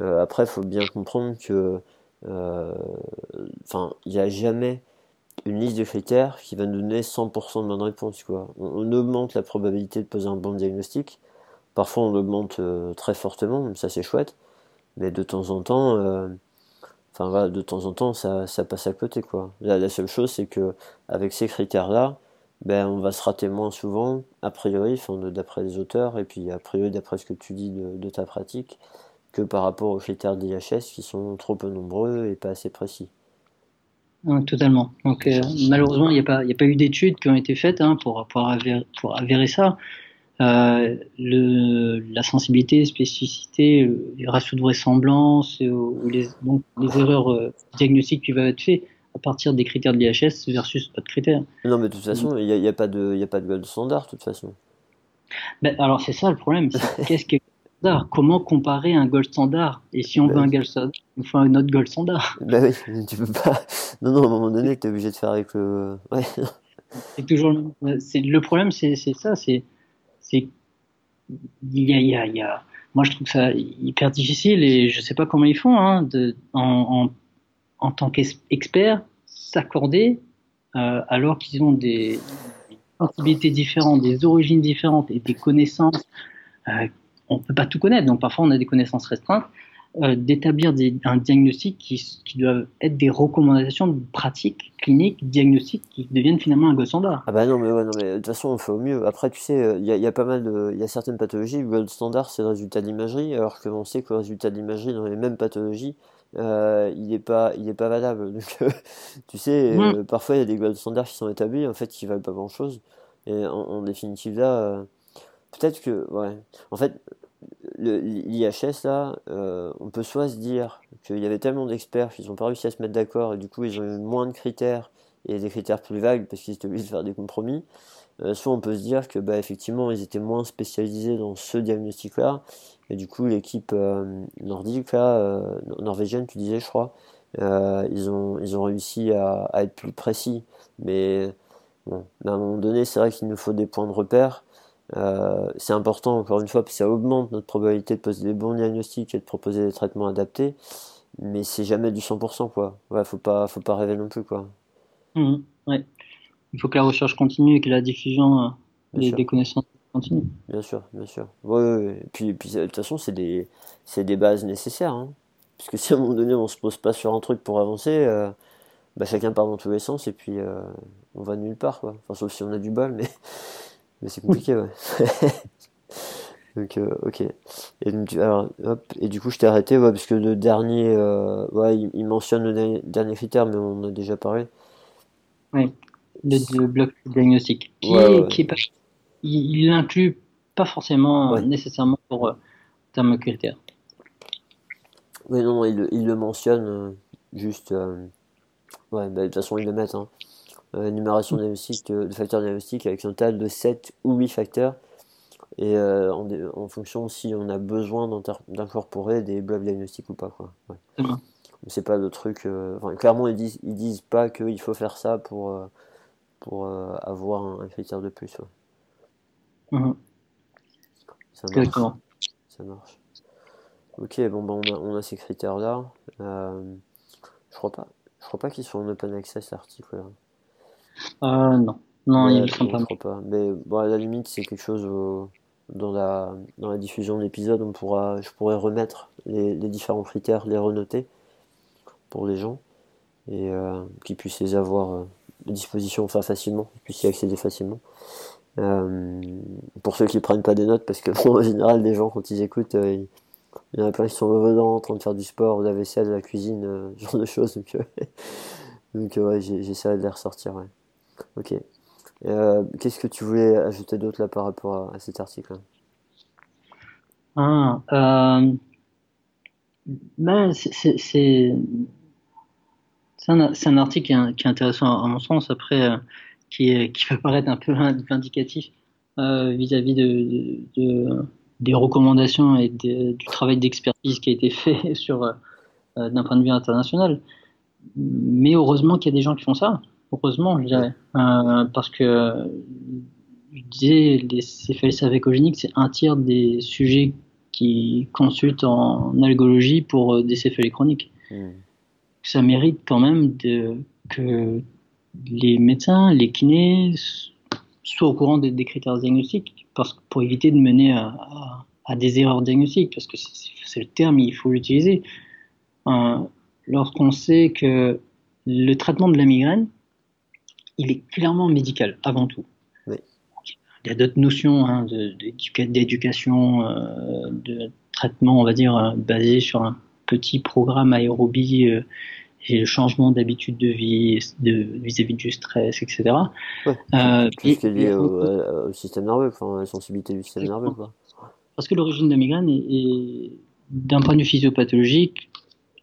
A: Euh, après, il faut bien comprendre que, euh, il n'y a jamais une liste de critères qui va nous donner 100% de bonnes réponses. Quoi. On, augmente la probabilité de poser un bon diagnostic. Parfois, on augmente très fortement, ça c'est chouette. Mais de temps en temps, Enfin de temps en temps, ça, ça passe à côté quoi. La, seule chose, c'est que avec ces critères-là, ben on va se rater moins souvent, a priori, d'après les auteurs, et puis a priori d'après ce que tu dis de, ta pratique, que par rapport aux critères d'IHS qui sont trop peu nombreux et pas assez précis.
B: totalement. Donc euh, malheureusement, il n'y a, a pas eu d'études qui ont été faites hein, pour, pour, pour avérer ça. Euh, le, la sensibilité, spécificité, les ratios de vraisemblance, euh, ou les, donc les erreurs euh, diagnostiques qui peuvent être faites à partir des critères de l'IHS versus pas de critères.
A: Non, mais de toute façon, il n'y a, a, pas de, a pas de gold standard, de toute façon.
B: Ben, alors, c'est ça le problème. Qu'est-ce que standard? Comment comparer un gold standard? Et si on ben veut un gold standard, il faut un autre gold standard.
A: Ben oui, tu peux pas. Non, non, à un moment donné, tu es obligé de faire avec le. Ouais.
B: C'est toujours. Le problème, c'est ça. C'est c'est il y a, y, a, moi je trouve ça hyper difficile et je sais pas comment ils font hein, de, en, en, tant qu'experts s'accorder euh, alors qu'ils ont des sensibilités différentes, des origines différentes et des connaissances. Euh, on peut pas tout connaître, donc parfois on a des connaissances restreintes. Euh, d'établir un diagnostic qui, qui, doivent être des recommandations pratiques, cliniques, diagnostiques qui deviennent finalement un gold standard.
A: Ah bah non mais, ouais, non, mais de toute façon on fait au mieux. Après tu sais, il y, y, a pas mal de, il y a certaines pathologies, le gold standard c'est le résultat d'imagerie, alors que on sait que le résultat d'imagerie dans les mêmes pathologies, euh, il n'est pas, il est pas valable. Donc tu sais, euh, parfois il y a des gold standards qui sont établis en fait qui valent pas grand chose. Et en, en définitive là, peut-être que, ouais, en fait l'IHS là, euh, on peut soit se dire qu'il y avait tellement d'experts qu'ils n'ont pas réussi à se mettre d'accord et du coup ils ont eu moins de critères et des critères plus vagues parce qu'ils étaient obligés de faire des compromis. Euh, soit on peut se dire que bah, effectivement ils étaient moins spécialisés dans ce diagnostic-là, et du coup l'équipe euh, nordique, là, norvégienne, tu disais, je crois, ils, ont, ils ont réussi à, à, être plus précis. Mais bon, à un moment donné, c'est vrai qu'il nous faut des points de repère. C'est important, encore une fois, parce que ça augmente notre probabilité de poser des bons diagnostics et de proposer des traitements adaptés. Mais c'est jamais du 100%, quoi. Ouais, faut pas, faut pas rêver non plus, quoi.
B: Mmh, ouais il faut que la recherche continue et que la diffusion euh, des, connaissances continue.
A: Bien sûr, bien sûr. Ouais, Et puis, puis de toute façon, c'est des, des bases nécessaires. Hein. Parce que si à un moment donné, on se pose pas sur un truc pour avancer, euh, bah, chacun part dans tous les sens et puis euh, on va nulle part. Quoi. Enfin, sauf si on a du bol, mais, mais c'est compliqué, ouais. Donc, ok. Et, alors, hop, et du coup, je t'ai arrêté, ouais, parce que le dernier, ouais, il, il, mentionne le dernier critère, mais on en a déjà parlé.
B: Oui le, bloc diagnostic, qui, qui est pas, il l'inclut pas forcément euh, nécessairement pour euh, termes critères.
A: Oui, non, il, il le mentionne euh, juste. ouais, bah, de toute façon, ils le mettent. Hein. Énumération mm. diagnostique de facteurs diagnostiques avec un total de 7 ou 8 facteurs. Et en, en, fonction si on a besoin d'incorporer des blocs diagnostiques ou pas. Quoi. Ouais. C'est pas de truc. Enfin, clairement, ils disent, ils disent pas qu'il faut faire ça pour pour euh, avoir un, critère de plus. Ça marche. Ça marche. Ok, bon, ben, on, a, on a ces critères-là. Euh, je crois pas, je crois pas qu'ils sont en open access l'article.
B: Euh, non, non, ils sont
A: pas. pas. Mais bon, à la limite, c'est quelque chose dans la dans la diffusion de l'épisode, on pourra, je pourrais remettre les, les, différents critères, les renoter pour les gens et euh, qu'ils puissent les avoir disposition enfin facilement, puisse y accéder facilement. Euh, pour ceux qui prennent pas des notes, parce que en général, les gens quand ils écoutent, euh, il y en a plein qui sont au dedans, en train de faire du sport, de la vaisselle, de la cuisine, euh, ce genre de choses. Donc, donc ouais, j'essaierai de les ressortir. Ouais. Ok. Qu'est-ce que tu voulais ajouter d'autre là par rapport à, cet article
B: ah, ben, c'est c'est un, article qui est, intéressant à mon sens, après, euh, qui, qui peut paraître un peu vindicatif euh, vis-à-vis de, des recommandations et du travail d'expertise qui a été fait sur euh, d'un point de vue international. Mais heureusement qu'il y a des gens qui font ça. Heureusement, je dirais. parce que, je disais, les céphalées écogéniques, c'est un tiers des sujets qui consultent en algologie pour des céphalées chroniques. Hmm ça mérite quand même de, que les médecins, les kinés soient au courant des, critères diagnostiques parce, pour éviter de mener à, des erreurs diagnostiques, parce que c'est le terme, il faut l'utiliser. Euh, Lorsqu'on sait que le traitement de la migraine, il est clairement médical avant tout. Il y a d'autres notions hein, d'éducation, euh, de traitement, on va dire, euh, basé sur un petit programme aérobie euh, et le changement d'habitude de vie vis-à-vis du stress, etc.
A: Ouais, tout ce qui est lié au, système nerveux, enfin, la sensibilité du système nerveux. Quoi.
B: Parce que l'origine de la migraine est, d'un point de vue physiopathologique,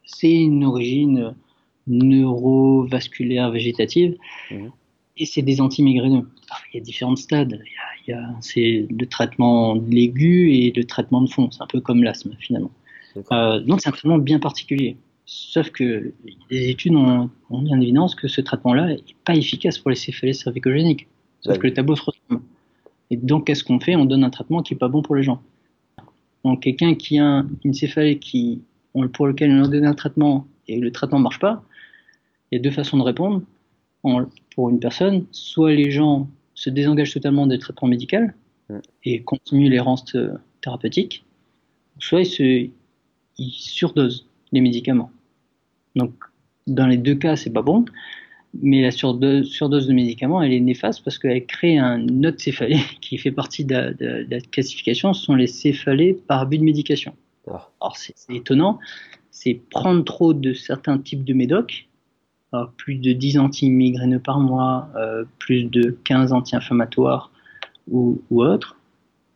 B: c'est une origine neurovasculaire végétative. Mhm. Et c'est des antimigraineux. il y a différents stades. Il y a, c'est le traitement de l'aigu et le traitement de fond. C'est un peu comme l'asthme finalement. Euh, donc c'est un traitement bien particulier. Sauf que les études ont, mis en évidence que ce traitement-là n'est pas efficace pour les céphalées cervicogéniques. Sauf que le tableau se ressemble. Et donc, qu'est-ce qu'on fait? On donne un traitement qui n'est pas bon pour les gens. Donc, quelqu'un qui a une céphalée qui, pour lequel on a donné un traitement et le traitement ne marche pas, il y a deux façons de répondre. Pour une personne, soit les gens se désengagent totalement des traitements médicaux et continuent l'errance thérapeutique, soit ils, se, ils surdosent les médicaments. Donc, dans les deux cas, c'est pas bon, mais la surdose, de médicaments, elle est néfaste parce qu'elle crée un autre céphalée qui fait partie de la, classification, ce sont les céphalées par but de médication. Ah. Alors, c'est étonnant, c'est prendre trop de certains types de médocs, plus de 10 anti-migraineux par mois, euh, plus de 15 anti-inflammatoires ou, autres,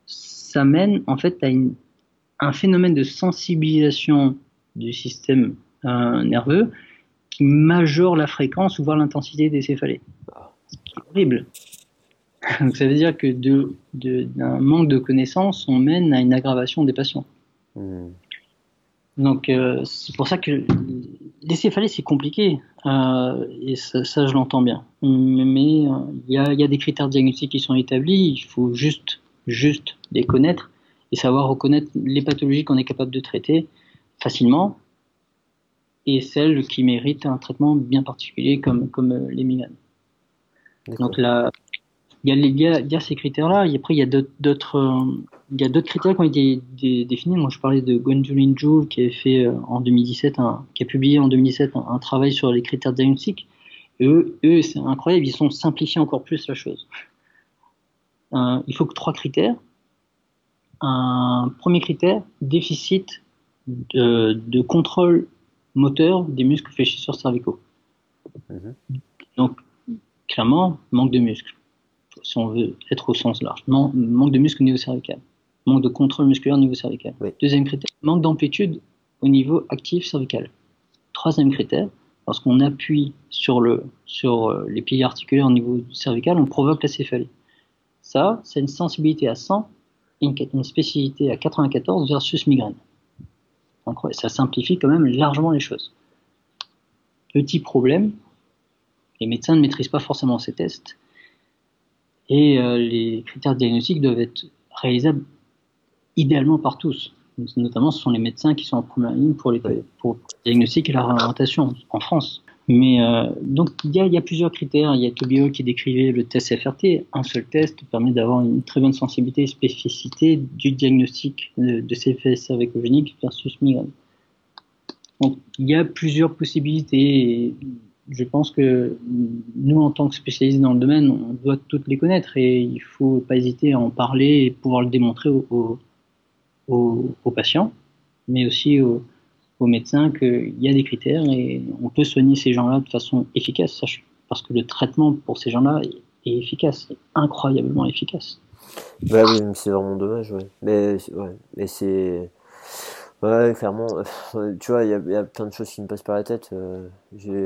B: ça mène en fait à un phénomène de sensibilisation du système euh, nerveux qui majore la fréquence ou voire l'intensité des céphalées. C'est horrible. Donc ça veut dire que d'un manque de connaissances, on mène à une aggravation des patients. Hmm. Donc euh, c'est pour ça que les céphalées c'est compliqué euh, et ça, je l'entends bien. Mais euh, il y, a, y, a, des critères diagnostiques qui sont établis, il faut juste juste les connaître et savoir reconnaître les pathologies qu'on est capable de traiter facilement et celles qui méritent un traitement bien particulier comme comme les migraines. Donc là, il y, a, y, a, ces critères-là. Et après, il y a d'autres, euh, il critères qui ont été définis. Moi, je parlais de Gwendolyn Joule qui a fait euh, en 2017, qui a publié en 2017 un, travail sur les critères diagnostiques. Et eux, eux c'est incroyable, ils ont simplifié encore plus la chose. Euh, il faut que trois critères. Un premier critère, déficit de, de contrôle moteur des muscles fléchisseurs cervicaux. Mhm. Donc, clairement, manque de muscles si on veut être au sens large. manque de muscle au niveau cervical. Manque de contrôle musculaire au niveau cervical. Deuxième critère, manque d'amplitude au niveau actif cervical. Troisième critère, lorsqu'on appuie sur, le, sur euh, les piliers articulaires au niveau cervical, on provoque la céphalie. Ça, c'est une sensibilité à 100 et une, spécificité à 94 versus migraine. Donc, ça simplifie quand même largement les choses. Petit problème, les médecins ne maîtrisent pas forcément ces tests et euh, les critères diagnostiques doivent être réalisables idéalement par tous. Notamment, ce sont les médecins qui sont en première ligne pour, les, pour le diagnostic et la réorientation en France. Mais euh, donc, il y, a, plusieurs critères. Il y a Tobio qui décrivait le test FRT. Un seul test permet d'avoir une très bonne sensibilité et spécificité du diagnostic de, de CFS cervicogénique versus migraine. Donc, il y a plusieurs possibilités je pense que nous, en tant que spécialistes dans le domaine, on doit toutes les connaître et il ne faut pas hésiter à en parler et pouvoir le démontrer aux, patients, mais aussi aux, médecins qu'il y a des critères et on peut soigner ces gens-là de façon efficace, parce que le traitement pour ces gens-là est efficace, incroyablement efficace.
A: Bah oui, c'est vraiment dommage, Mais, ouais, mais c'est Ouais, clairement. Tu vois, il y, a, plein de choses qui me passent par la tête. Euh,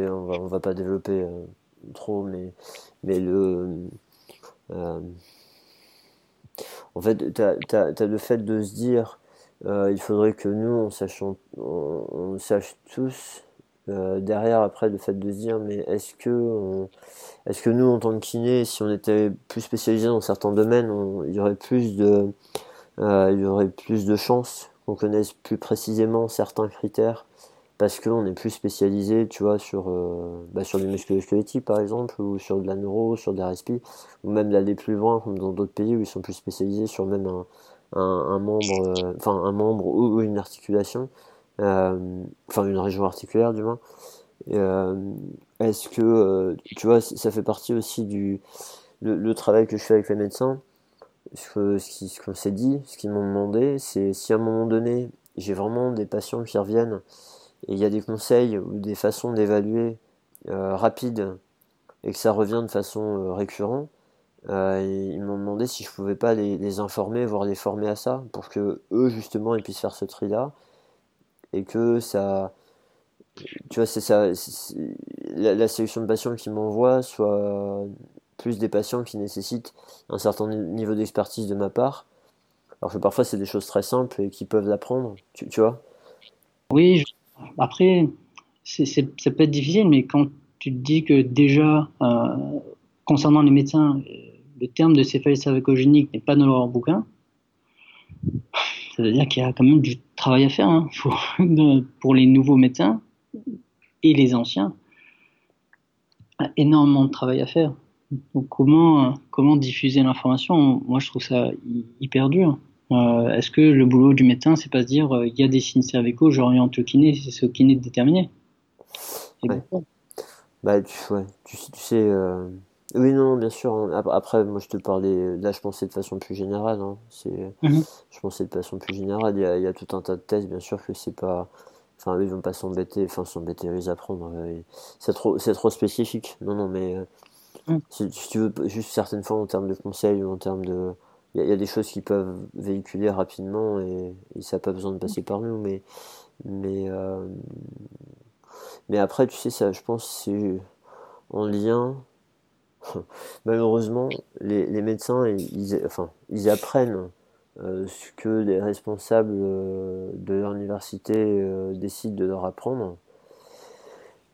A: on, va, va pas développer euh, trop, mais, mais le. Euh, en fait, tu as, le fait de se dire il faudrait que nous, on sache, on, sache tous. derrière, après, le fait de se dire mais est-ce que, est-ce que nous, en tant que kiné, si on était plus spécialisé dans certains domaines, il y aurait plus de. il y aurait plus de chances qu'on connaisse plus précisément certains critères parce qu'on est plus spécialisé, tu vois, sur, euh, bah, sur par exemple, ou sur de la neuro, sur des respi, ou même d'aller plus loin, comme dans d'autres pays où ils sont plus spécialisés sur même un, membre, euh, ou, une articulation, euh, enfin une région articulaire du moins. Est-ce que, tu vois, ça fait partie aussi du travail que je fais avec les médecins, ce qu'on s'est dit, ce qu'ils m'ont demandé, c'est si à un moment donné, j'ai vraiment des patients qui reviennent et il y a des conseils ou des façons d'évaluer euh, rapides et que ça revient de façon euh, récurrente, euh, ils m'ont demandé si je pouvais pas les, informer, voire les former à ça, pour que eux justement ils puissent faire ce tri-là et que ça, tu vois, c'est ça, la, la, sélection de patients qu'ils m'envoient soit plus des patients qui nécessitent un certain niveau d'expertise de ma part. Alors que parfois c'est des choses très simples et qui peuvent l'apprendre, tu, tu, vois
B: Oui, après, ça peut être difficile, mais quand tu te dis que déjà, euh, concernant les médecins, le terme de céphalie cervicogénique n'est pas dans leur bouquin, ça veut dire qu'il y a quand même du travail à faire hein, pour les nouveaux médecins et les anciens. Énormément de travail à faire. Donc comment, comment diffuser l'information? Moi, je trouve ça hyper dur. Euh, est-ce que le boulot du médecin, c'est pas se dire euh, il y a des signes cervicaux, j'oriente le kiné, c'est au kiné de déterminer
A: Bah, tu, tu, sais. Euh, oui, non, bien sûr. Hein. Après, moi, je te parlais. Là, je pensais de façon plus générale. Hein. C'est... Mhm. Je pensais de façon plus générale. Il y, a, il y, a, tout un tas de tests, bien sûr, que c'est pas. Enfin, ils vont pas s'embêter. Enfin, s'embêter, les apprendre. C'est trop, c'est trop spécifique. Non, non, mais Mm. Si, tu veux, juste certaines fois en termes de conseils ou en termes de. Il y, a des choses qui peuvent véhiculer rapidement et, ça n'a pas besoin de passer par nous, mais. Mais, euh, Mais après, tu sais, ça, je pense, c'est en lien. Malheureusement, les, les médecins, ils, enfin, ils apprennent euh, ce que les responsables euh, de l'université euh, décident de leur apprendre.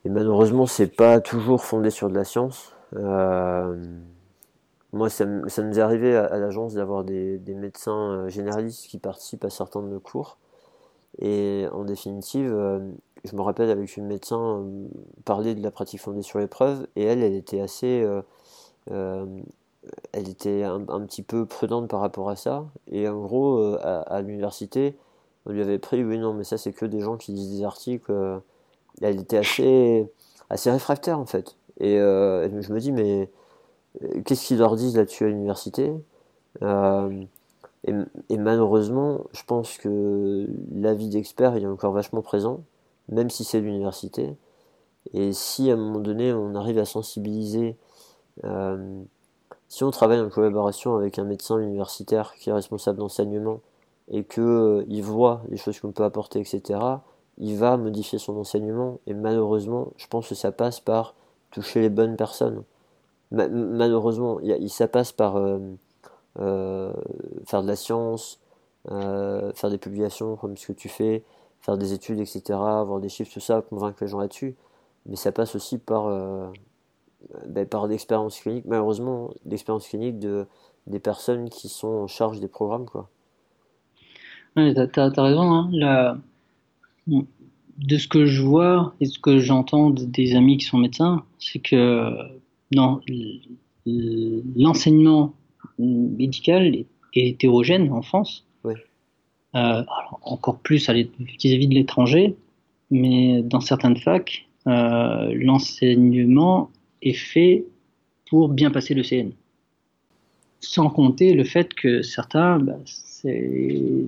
A: Et malheureusement, c'est pas toujours fondé sur de la science. Moi, ça, nous est arrivé à, l'agence d'avoir des, médecins généralistes qui participent à certains de nos cours. Et en définitive, je me rappelle avec une médecin parler de la pratique fondée sur l'épreuve, et elle, elle était assez elle était un, petit peu prudente par rapport à ça. Et en gros, euh, à, l'université, on lui avait pris, oui, non, mais ça, c'est que des gens qui disent des articles. Euh, elle était assez, assez réfractaire, en fait. Et euh, je me dis, mais qu'est-ce qu'ils leur disent là-dessus à l'université? Et, et, malheureusement, je pense que l'avis d'expert, est encore vachement présent, même si c'est l'université. Et si à un moment donné, on arrive à sensibiliser si on travaille en collaboration avec un médecin universitaire qui est responsable d'enseignement et qu'il euh, il voit les choses qu'on peut apporter, etc., il va modifier son enseignement. Et malheureusement, je pense que ça passe par toucher les bonnes personnes. malheureusement, ça passe par euh, euh, faire de la science, faire des publications comme ce que tu fais, faire des études, etc., avoir des chiffres, tout ça, convaincre les gens là-dessus. Mais ça passe aussi par ben, par l'expérience clinique, malheureusement, l'expérience clinique de, des personnes qui sont en charge des programmes. Quoi.
B: Ouais, tu as, raison. Hein. De ce que je vois et ce que j'entends des amis qui sont médecins, c'est que non, l'enseignement médical est hétérogène en France. Euh, encore plus vis-à-vis de l'étranger, mais dans certaines facs, euh, l'enseignement est fait pour bien passer le CN. Sans compter le fait que certains, bah,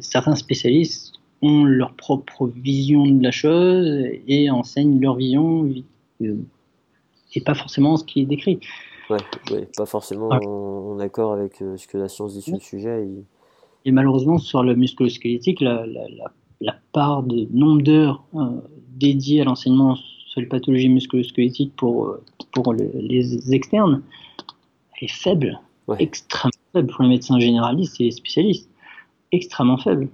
B: certains spécialistes ont leur propre vision de la chose et enseignent leur vision euh, et pas forcément ce qui est décrit.
A: Ouais, pas forcément en, accord avec euh, ce que la science dit sur le sujet.
B: Et malheureusement, sur le musculo-squelettique, la, la, part de nombre d'heures euh, dédiées à l'enseignement sur les pathologies musculo-squelettiques pour, pour les externes, elle est faible, extrêmement faible pour les médecins généralistes et les spécialistes, extrêmement faible.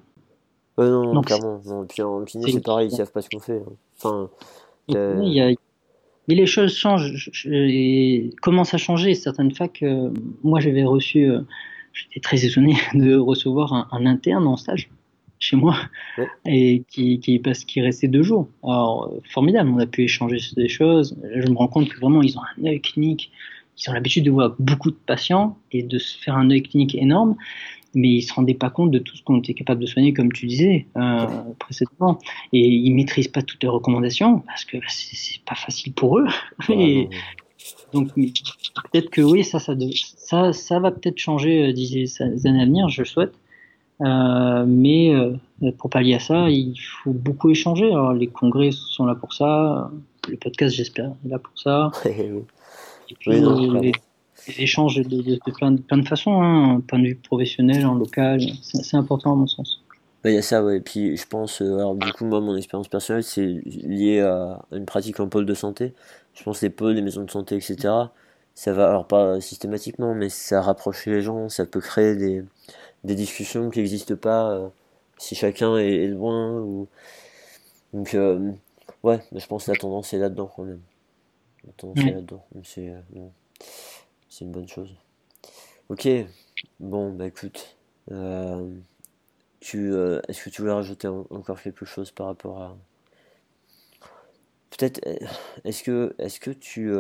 A: Non, Donc, clairement. Non. Puis en kiné, c'est pareil, ils savent pas ce qu'on fait. Hein. Enfin,
B: mais les choses changent et commencent à changer. Certaines facs, euh, moi j'avais reçu, euh, j'étais très étonné de recevoir un interne en stage chez moi et qui, qui, parce qu'il restait deux jours. Alors, formidable, on a pu échanger sur des choses. Je me rends compte que vraiment, ils ont un œil clinique. Ils ont l'habitude de voir beaucoup de patients et de se faire un œil clinique énorme, mais ils se rendaient pas compte de tout ce qu'on était capable de soigner, comme tu disais euh, précédemment. Et ils maîtrisent pas toutes les recommandations parce que c'est pas facile pour eux. et, donc peut-être que oui, ça, ça, ça, ça va peut-être changer euh, d'ici les années à venir, je le souhaite. Euh, mais euh, pour pallier à ça, il faut beaucoup échanger. Alors, les congrès sont là pour ça, le podcast, j'espère, est là pour ça. Et puis, les, échanges de, plein, de, plein, de, façons, hein, point de vue professionnel, en local, c'est important à mon sens.
A: Il y a ça, ouais. Et puis je pense, euh, alors du coup, moi, mon expérience personnelle, c'est lié à une pratique en pôle de santé. Je pense les pôles, les maisons de santé, etc. Ça va, alors pas systématiquement, mais ça rapproche les gens, ça peut créer des, des discussions qui n'existent pas euh, si chacun est, loin. Ou... Donc, euh, ouais, je pense que la tendance est là-dedans quand même. La tendance est là-dedans. C'est, euh, c'est une bonne chose. Ok, bon, bah écoute. tu, est-ce que tu voulais rajouter encore quelque chose par rapport à. Peut-être, est-ce que, est-ce que tu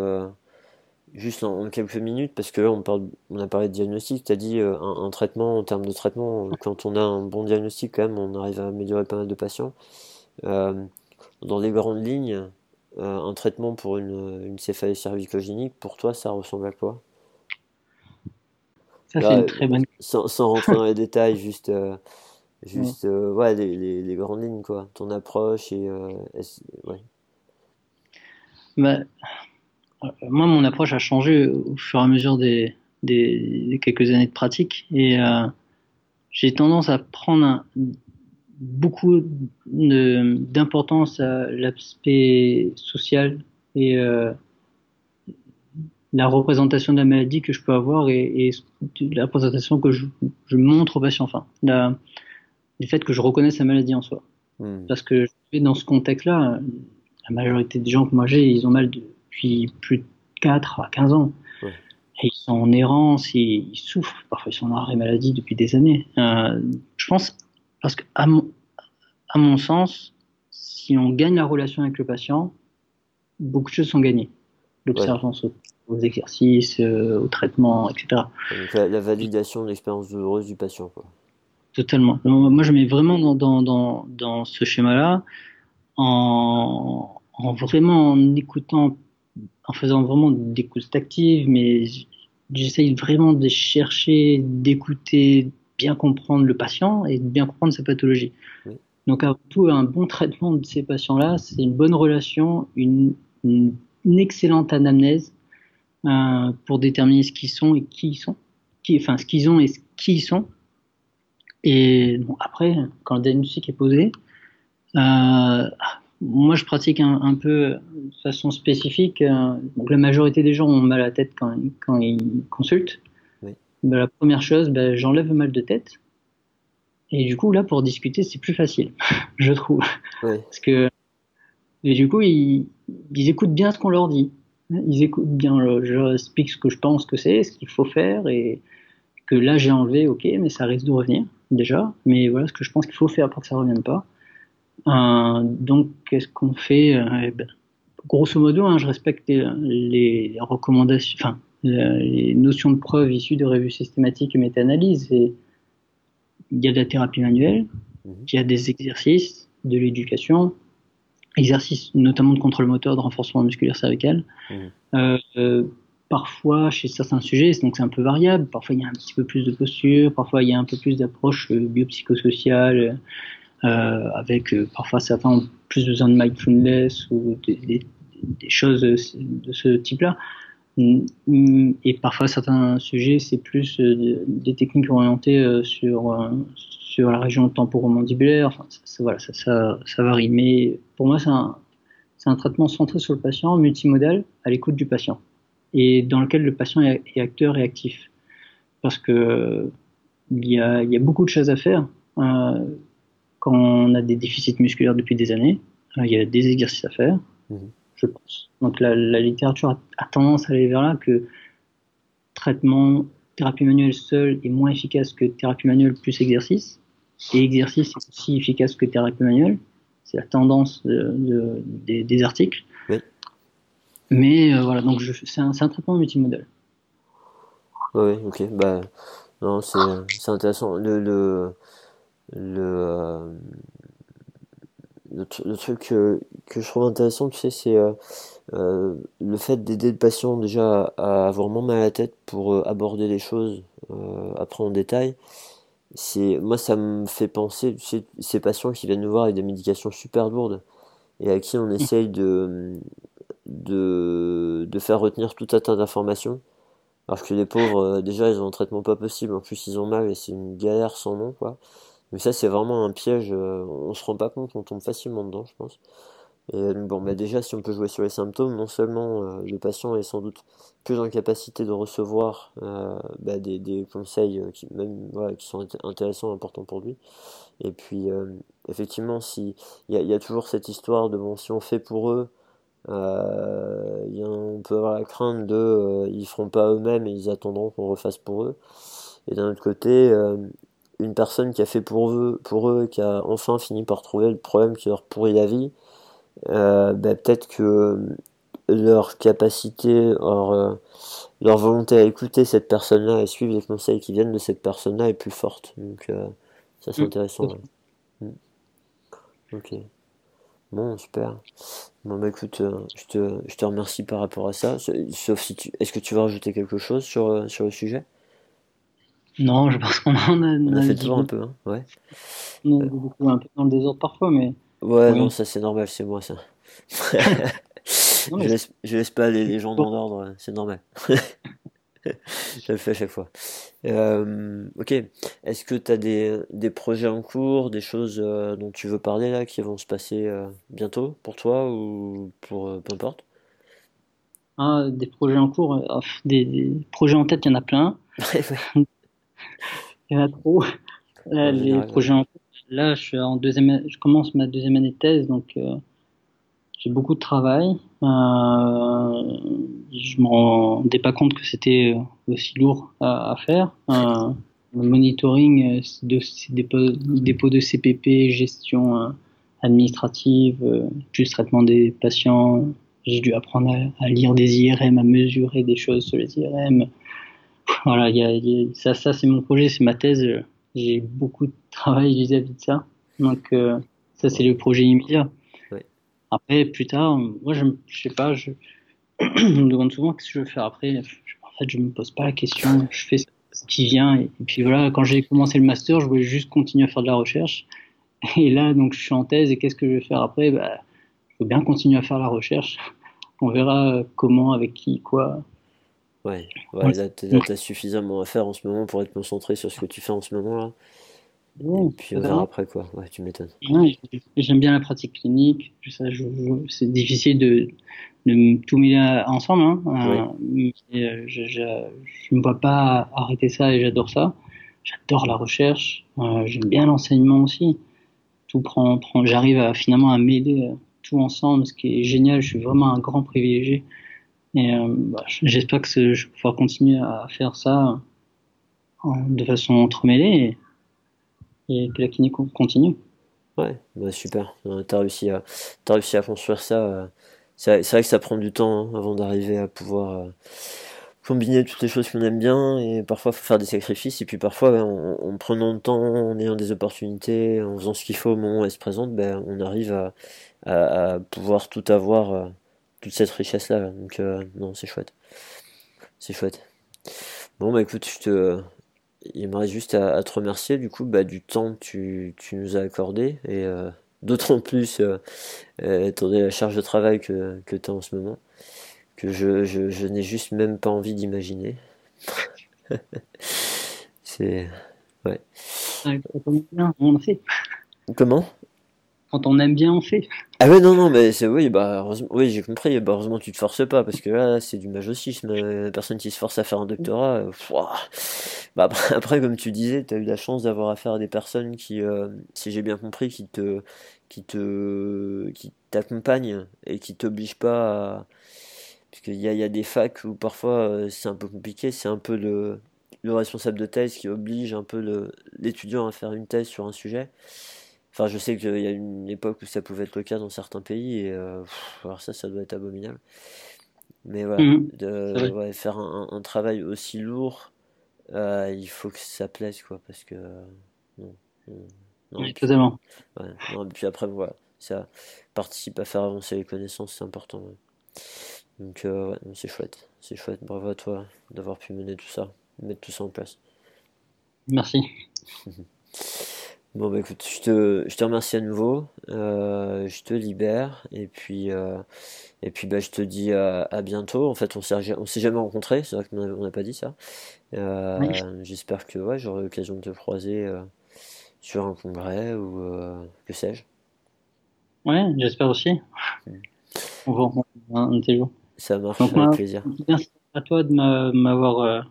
A: juste en, quelques minutes, parce que là on, parle, on a parlé de diagnostic, tu as dit euh, un, traitement, en termes de traitement, quand on a un bon diagnostic, quand même, on arrive à améliorer pas mal de patients. Euh, dans les grandes lignes, euh, un traitement pour une, une céphalée cervicogénique, pour toi, ça ressemble à quoi?
B: Ça, c'est une très bonne
A: sans, sans, rentrer dans les détails, juste, juste ouais, les, les, les, grandes lignes, quoi. Ton approche et. ouais.
B: Bah, moi, mon approche a changé au fur et à mesure des, des, quelques années de pratique et euh, j'ai tendance à prendre beaucoup d'importance à l'aspect social et euh, la représentation de la maladie que je peux avoir et, la représentation que je, montre aux patients. Enfin, le fait que je reconnaisse la maladie en soi. Hmm. Parce que dans ce contexte-là, la majorité des gens que moi j'ai, ils ont mal depuis plus de 4 à 15 ans. Et ils sont en errance, ils, souffrent, parfois ils sont en arrêt maladie depuis des années. Euh, je pense, parce que à mon, à mon sens, si on gagne la relation avec le patient, beaucoup de choses sont gagnées. L'observance aux, exercices, euh, au traitement, etc.
A: la, validation de l'expérience douloureuse du patient. Quoi.
B: Totalement. Moi, je mets vraiment dans, dans, dans, dans ce schéma-là, en, en, vraiment en écoutant, en faisant vraiment des écoutes actives, mais j'essaye vraiment de chercher, d'écouter, bien comprendre le patient et de bien comprendre sa pathologie. Donc avant tout, un bon traitement de ces patients-là, c'est une bonne relation, une, une, excellente anamnèse euh, pour déterminer ce qu'ils sont et qui ils sont, qui, enfin ce qu'ils ont et ce qui ils sont. Et bon, après, quand le diagnostic est posé, euh, moi je pratique un, un, peu de façon spécifique. Euh, donc la majorité des gens ont mal à la tête quand, quand ils consultent. Ben, la première chose, ben, j'enlève le mal de tête. Et du coup, là, pour discuter, c'est plus facile, je trouve. Parce que, et du coup, ils, ils écoutent bien ce qu'on leur dit. Ils écoutent bien, je explique ce que je pense que c'est, ce qu'il faut faire, et que là, j'ai enlevé, ok, mais ça risque de revenir, déjà. Mais voilà ce que je pense qu'il faut faire pour que ça ne revienne pas. Euh, donc, qu'est-ce qu'on fait euh, eh ben, Grosso modo, hein, je respecte les, recommandations, enfin, les notions de preuve issues de revues systématiques et méta-analyses. Et il y a de la thérapie manuelle, mhm. il y a des exercices, de l'éducation, exercices notamment de contrôle moteur, de renforcement musculaire cervical. Mhm. Euh, euh, parfois, chez certains sujets, donc c'est un peu variable. Parfois, il y a un petit peu plus de posture, parfois, il y a un peu plus d'approche euh, biopsychosociale, euh, avec parfois certains ont plus besoin de mindfulness ou des, des choses de ce type-là. Mm, et parfois, certains sujets, c'est plus euh, des techniques orientées euh, sur, euh, sur la région temporomandibulaire. Enfin, ça, varie. Mais pour moi, c'est un, traitement centré sur le patient, multimodal, à l'écoute du patient. Et dans lequel le patient est, acteur et actif. Parce que il y a, beaucoup de choses à faire. quand on a des déficits musculaires depuis des années, il y a des exercices à faire. Mmh je pense. Donc la, littérature a, tendance à aller vers là que traitement, thérapie manuelle seule est moins efficace que thérapie manuelle plus exercice, et exercice est aussi efficace que thérapie manuelle. C'est la tendance des, articles. Mais euh, voilà, donc c'est un, un, traitement multimodal.
A: Oui, ok. Bah, non, c'est intéressant. Le, le, le, le, truc euh, que je trouve intéressant, tu sais, c'est euh, euh, le fait d'aider le patient déjà à avoir moins mal à la tête pour aborder les choses après en détail. C'est moi, ça me fait penser, tu sais, ces patients qui viennent nous voir avec des médications super lourdes et à qui on essaye de de, de faire retenir tout un tas d'informations. Alors que les pauvres, déjà, ils ont un traitement pas possible. En plus, ils ont mal et c'est une galère sans nom, quoi. Mais ça, c'est vraiment un piège. Euh, on se rend pas compte, on tombe facilement dedans, je pense. Et euh, bon, bah déjà, si on peut jouer sur les symptômes, non seulement euh, le patient est sans doute plus en capacité de recevoir bah, des, des, conseils qui, même, qui sont intéressants, importants pour lui. Et puis, effectivement, si il y a, y a, toujours cette histoire de bon, si on fait pour eux, a, on peut avoir la crainte de, ils feront pas eux-mêmes et ils attendront qu'on refasse pour eux. Et d'un autre côté, une personne qui a fait pour eux, pour eux, qui a enfin fini par trouver le problème qui leur pourrit la vie, euh, bah, peut-être que leur capacité, leur, euh, leur volonté à écouter cette personne-là et suivre les conseils qui viennent de cette personne-là est plus forte. Donc euh, ça c'est mm. intéressant. Mm. Ok. Bon, super. Bon bah écoute, je, te, je te remercie par rapport à ça. Sauf si tu. Est-ce que tu veux rajouter quelque chose sur, sur le sujet?
B: Non, je pense qu'on en a,
A: on a fait toujours un peu, hein. ouais.
B: On est beaucoup, un peu dans le désordre parfois, mais.
A: Ouais, non, ça c'est normal, c'est moi ça. je, laisse, je laisse pas les, les gens dans l'ordre, c'est normal. je le fais à chaque fois. ok. Est-ce que tu as des, des, projets en cours, des choses dont tu veux parler là, qui vont se passer bientôt pour toi ou pour peu importe?
B: Ah, Des projets en cours, des, projets en tête, il y en a plein. Il y en a trop. Là, les projets en cours, là, je, suis en deuxième, je commence ma deuxième année de thèse, donc j'ai beaucoup de travail. Euh, je me rendais pas compte que c'était aussi lourd à, faire. Euh, le monitoring, de, dépôt, dépôt, de CPP, gestion euh, administrative, euh, juste traitement des patients. J'ai dû apprendre à, lire des IRM, à mesurer des choses sur les IRM. Voilà, y a, y a, ça, ça c'est mon projet, c'est ma thèse. J'ai beaucoup de travail vis-à-vis de ça. Donc ça, c'est le projet immédiat. Après, plus tard, moi, je, je sais pas, je, me demande souvent qu'est-ce que je veux faire après. En fait, je me pose pas la question. Je fais ce qui vient. Et, puis voilà, quand j'ai commencé le master, je voulais juste continuer à faire de la recherche. Et là, donc, je suis en thèse. Et qu'est-ce que je vais faire après? Bah, Je veux bien continuer à faire la recherche. On verra comment, avec qui, quoi.
A: Ouais, ouais là, tu as suffisamment à faire en ce moment pour être concentré sur ce que tu fais en ce moment là. Et puis on verra après quoi. Ouais, tu m'étonnes.
B: J'aime bien la pratique clinique. c'est difficile de, de, tout mêler ensemble. Hein. Euh, euh, je ne me vois pas arrêter ça et j'adore ça. J'adore la recherche. Euh, j'aime bien l'enseignement aussi. Tout prend, prend J'arrive à, finalement à mêler tout ensemble, ce qui est génial. Je suis vraiment un grand privilégié. Et bah, j'espère que je vais pouvoir continuer à faire ça de façon entremêlée et que la clinique continue.
A: Ouais, bah super. Euh, tu as, réussi à, as réussi à construire ça. Euh, c'est vrai que ça prend du temps hein, avant d'arriver à pouvoir euh, combiner toutes les choses qu'on aime bien et parfois faut faire des sacrifices et puis parfois ben, en, prenant le temps, en ayant des opportunités, en faisant ce qu'il faut au moment où elle se présente, ben, on arrive à, pouvoir tout avoir, toute cette richesse là. Donc non, c'est chouette. C'est chouette. Bon bah écoute, je te, il me reste juste à, te remercier du coup bah, du temps que tu, tu nous as accordé et euh, d'autant plus euh, euh, étant donné la charge de travail que, que tu as en ce moment que je, je, je n'ai juste même pas envie d'imaginer. C'est ouais. Comment?
B: Quand on aime bien, on fait.
A: Ah ouais, non, non, mais c'est oui, bah, oui, j'ai compris. Bah, heureusement, tu te forces pas, parce que là, c'est du majosisme. Euh, personne qui se force à faire un doctorat. Euh, bah, après, comme tu disais, tu as eu la chance d'avoir affaire à des personnes qui, euh, si j'ai bien compris, qui te, qui te, qui t'accompagnent et qui t'obligent pas à. Parce qu'il y a, y a des facs où parfois c'est un peu compliqué, c'est un peu le, le responsable de thèse qui oblige un peu l'étudiant à faire une thèse sur un sujet. Enfin, je sais qu'il y a une époque où ça pouvait être le cas dans certains pays, et euh, alors ça, ça doit être abominable. Mais voilà, mhm. de, faire un, travail aussi lourd, euh, il faut que ça plaise, quoi, parce que. non,
B: oui, totalement.
A: Ouais, et puis après, voilà, ça participe à faire avancer les connaissances, c'est important. Donc, euh, ouais, c'est chouette, c'est chouette. Bravo à toi d'avoir pu mener tout ça, mettre tout ça en place.
B: Merci.
A: Bon bah écoute, je te, je te remercie à nouveau, euh, je te libère et puis euh, et puis bah je te dis à, à bientôt. En fait on s'est on s'est jamais rencontré, c'est vrai qu'on n'a pas dit ça. Euh, J'espère que ouais j'aurai l'occasion de te croiser sur un congrès ou que sais-je.
B: Ouais, j'espère aussi. Mm. On va un, un de jours.
A: Ça marche, avec plaisir.
B: Merci à toi de m'avoir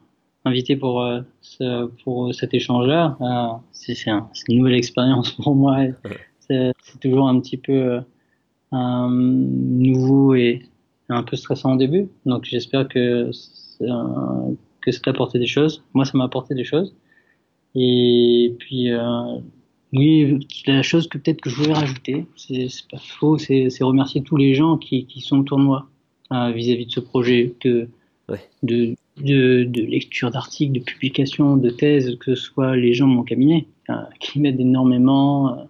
B: invité pour, euh, ce, pour cet échange-là. Euh, c'est une nouvelle expérience pour moi. C'est toujours un petit peu euh, nouveau et un peu stressant au début. Donc j'espère que, que ça t'a apporté des choses. Moi, ça m'a apporté des choses. Et puis, oui, la chose que peut-être que je voulais rajouter, c'est pas faux, c'est remercier tous les gens qui, qui sont autour de moi vis-à-vis -vis de ce projet, que, de, de, de lecture d'articles, de publications, de thèses, que ce soit les gens de mon cabinet, qui m'aident énormément,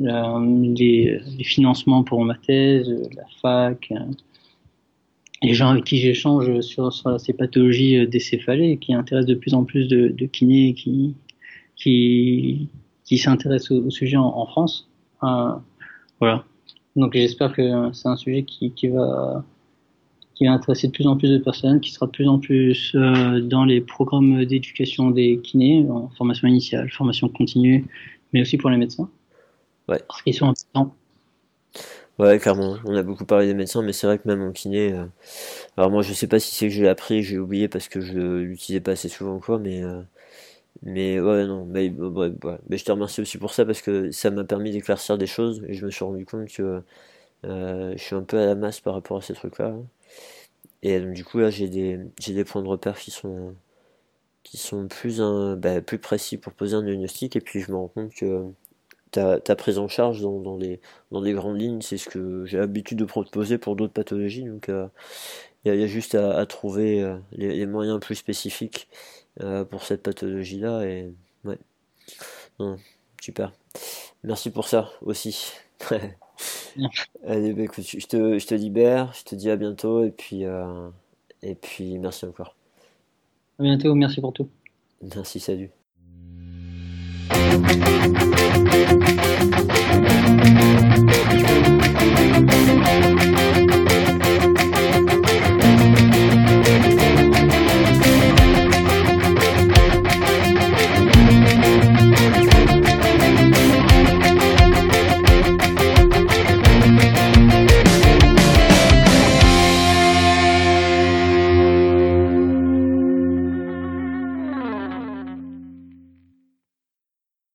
B: euh, les, financements pour ma thèse, la fac, euh, les gens avec qui j'échange sur, ces pathologies euh, décéphalées, qui intéressent de plus en plus de, kinés qui, qui, qui s'intéressent au, sujet en, France. Euh, voilà. Donc j'espère que c'est un sujet qui, qui va qui va intéresser de plus en plus de personnes, qui sera de plus en plus euh, dans les programmes d'éducation des kinés, en formation initiale, formation continue, mais aussi pour les médecins.
A: Ouais.
B: Parce qu'ils sont importants.
A: Ouais, clairement. On a beaucoup parlé des médecins, mais c'est vrai que même en kiné. Euh, alors, moi, je sais pas si c'est que j'ai appris, j'ai oublié parce que je l'utilisais pas assez souvent, quoi, mais. Euh, mais ouais, non, mais, mais je te remercie aussi pour ça parce que ça m'a permis d'éclaircir des choses et je me suis rendu compte que euh, je suis un peu à la masse par rapport à ces trucs-là. Et donc, du coup, là, j'ai des, j'ai des points de repère qui sont, qui sont plus, un, bah, plus précis pour poser un diagnostic. Et puis, je me rends compte que ta, ta prise en charge dans, dans, les, dans les grandes lignes, c'est ce que j'ai l'habitude de proposer pour d'autres pathologies. Donc, il euh, y, a, y, a, juste à, trouver euh, les, moyens plus spécifiques euh, pour cette pathologie-là. Et ouais, non, super. Merci pour ça aussi. Allez, bah, écoute, je te, je te libère, je te dis à bientôt et puis, euh, et puis merci encore.
B: À bientôt, merci pour tout.
A: Merci, salut.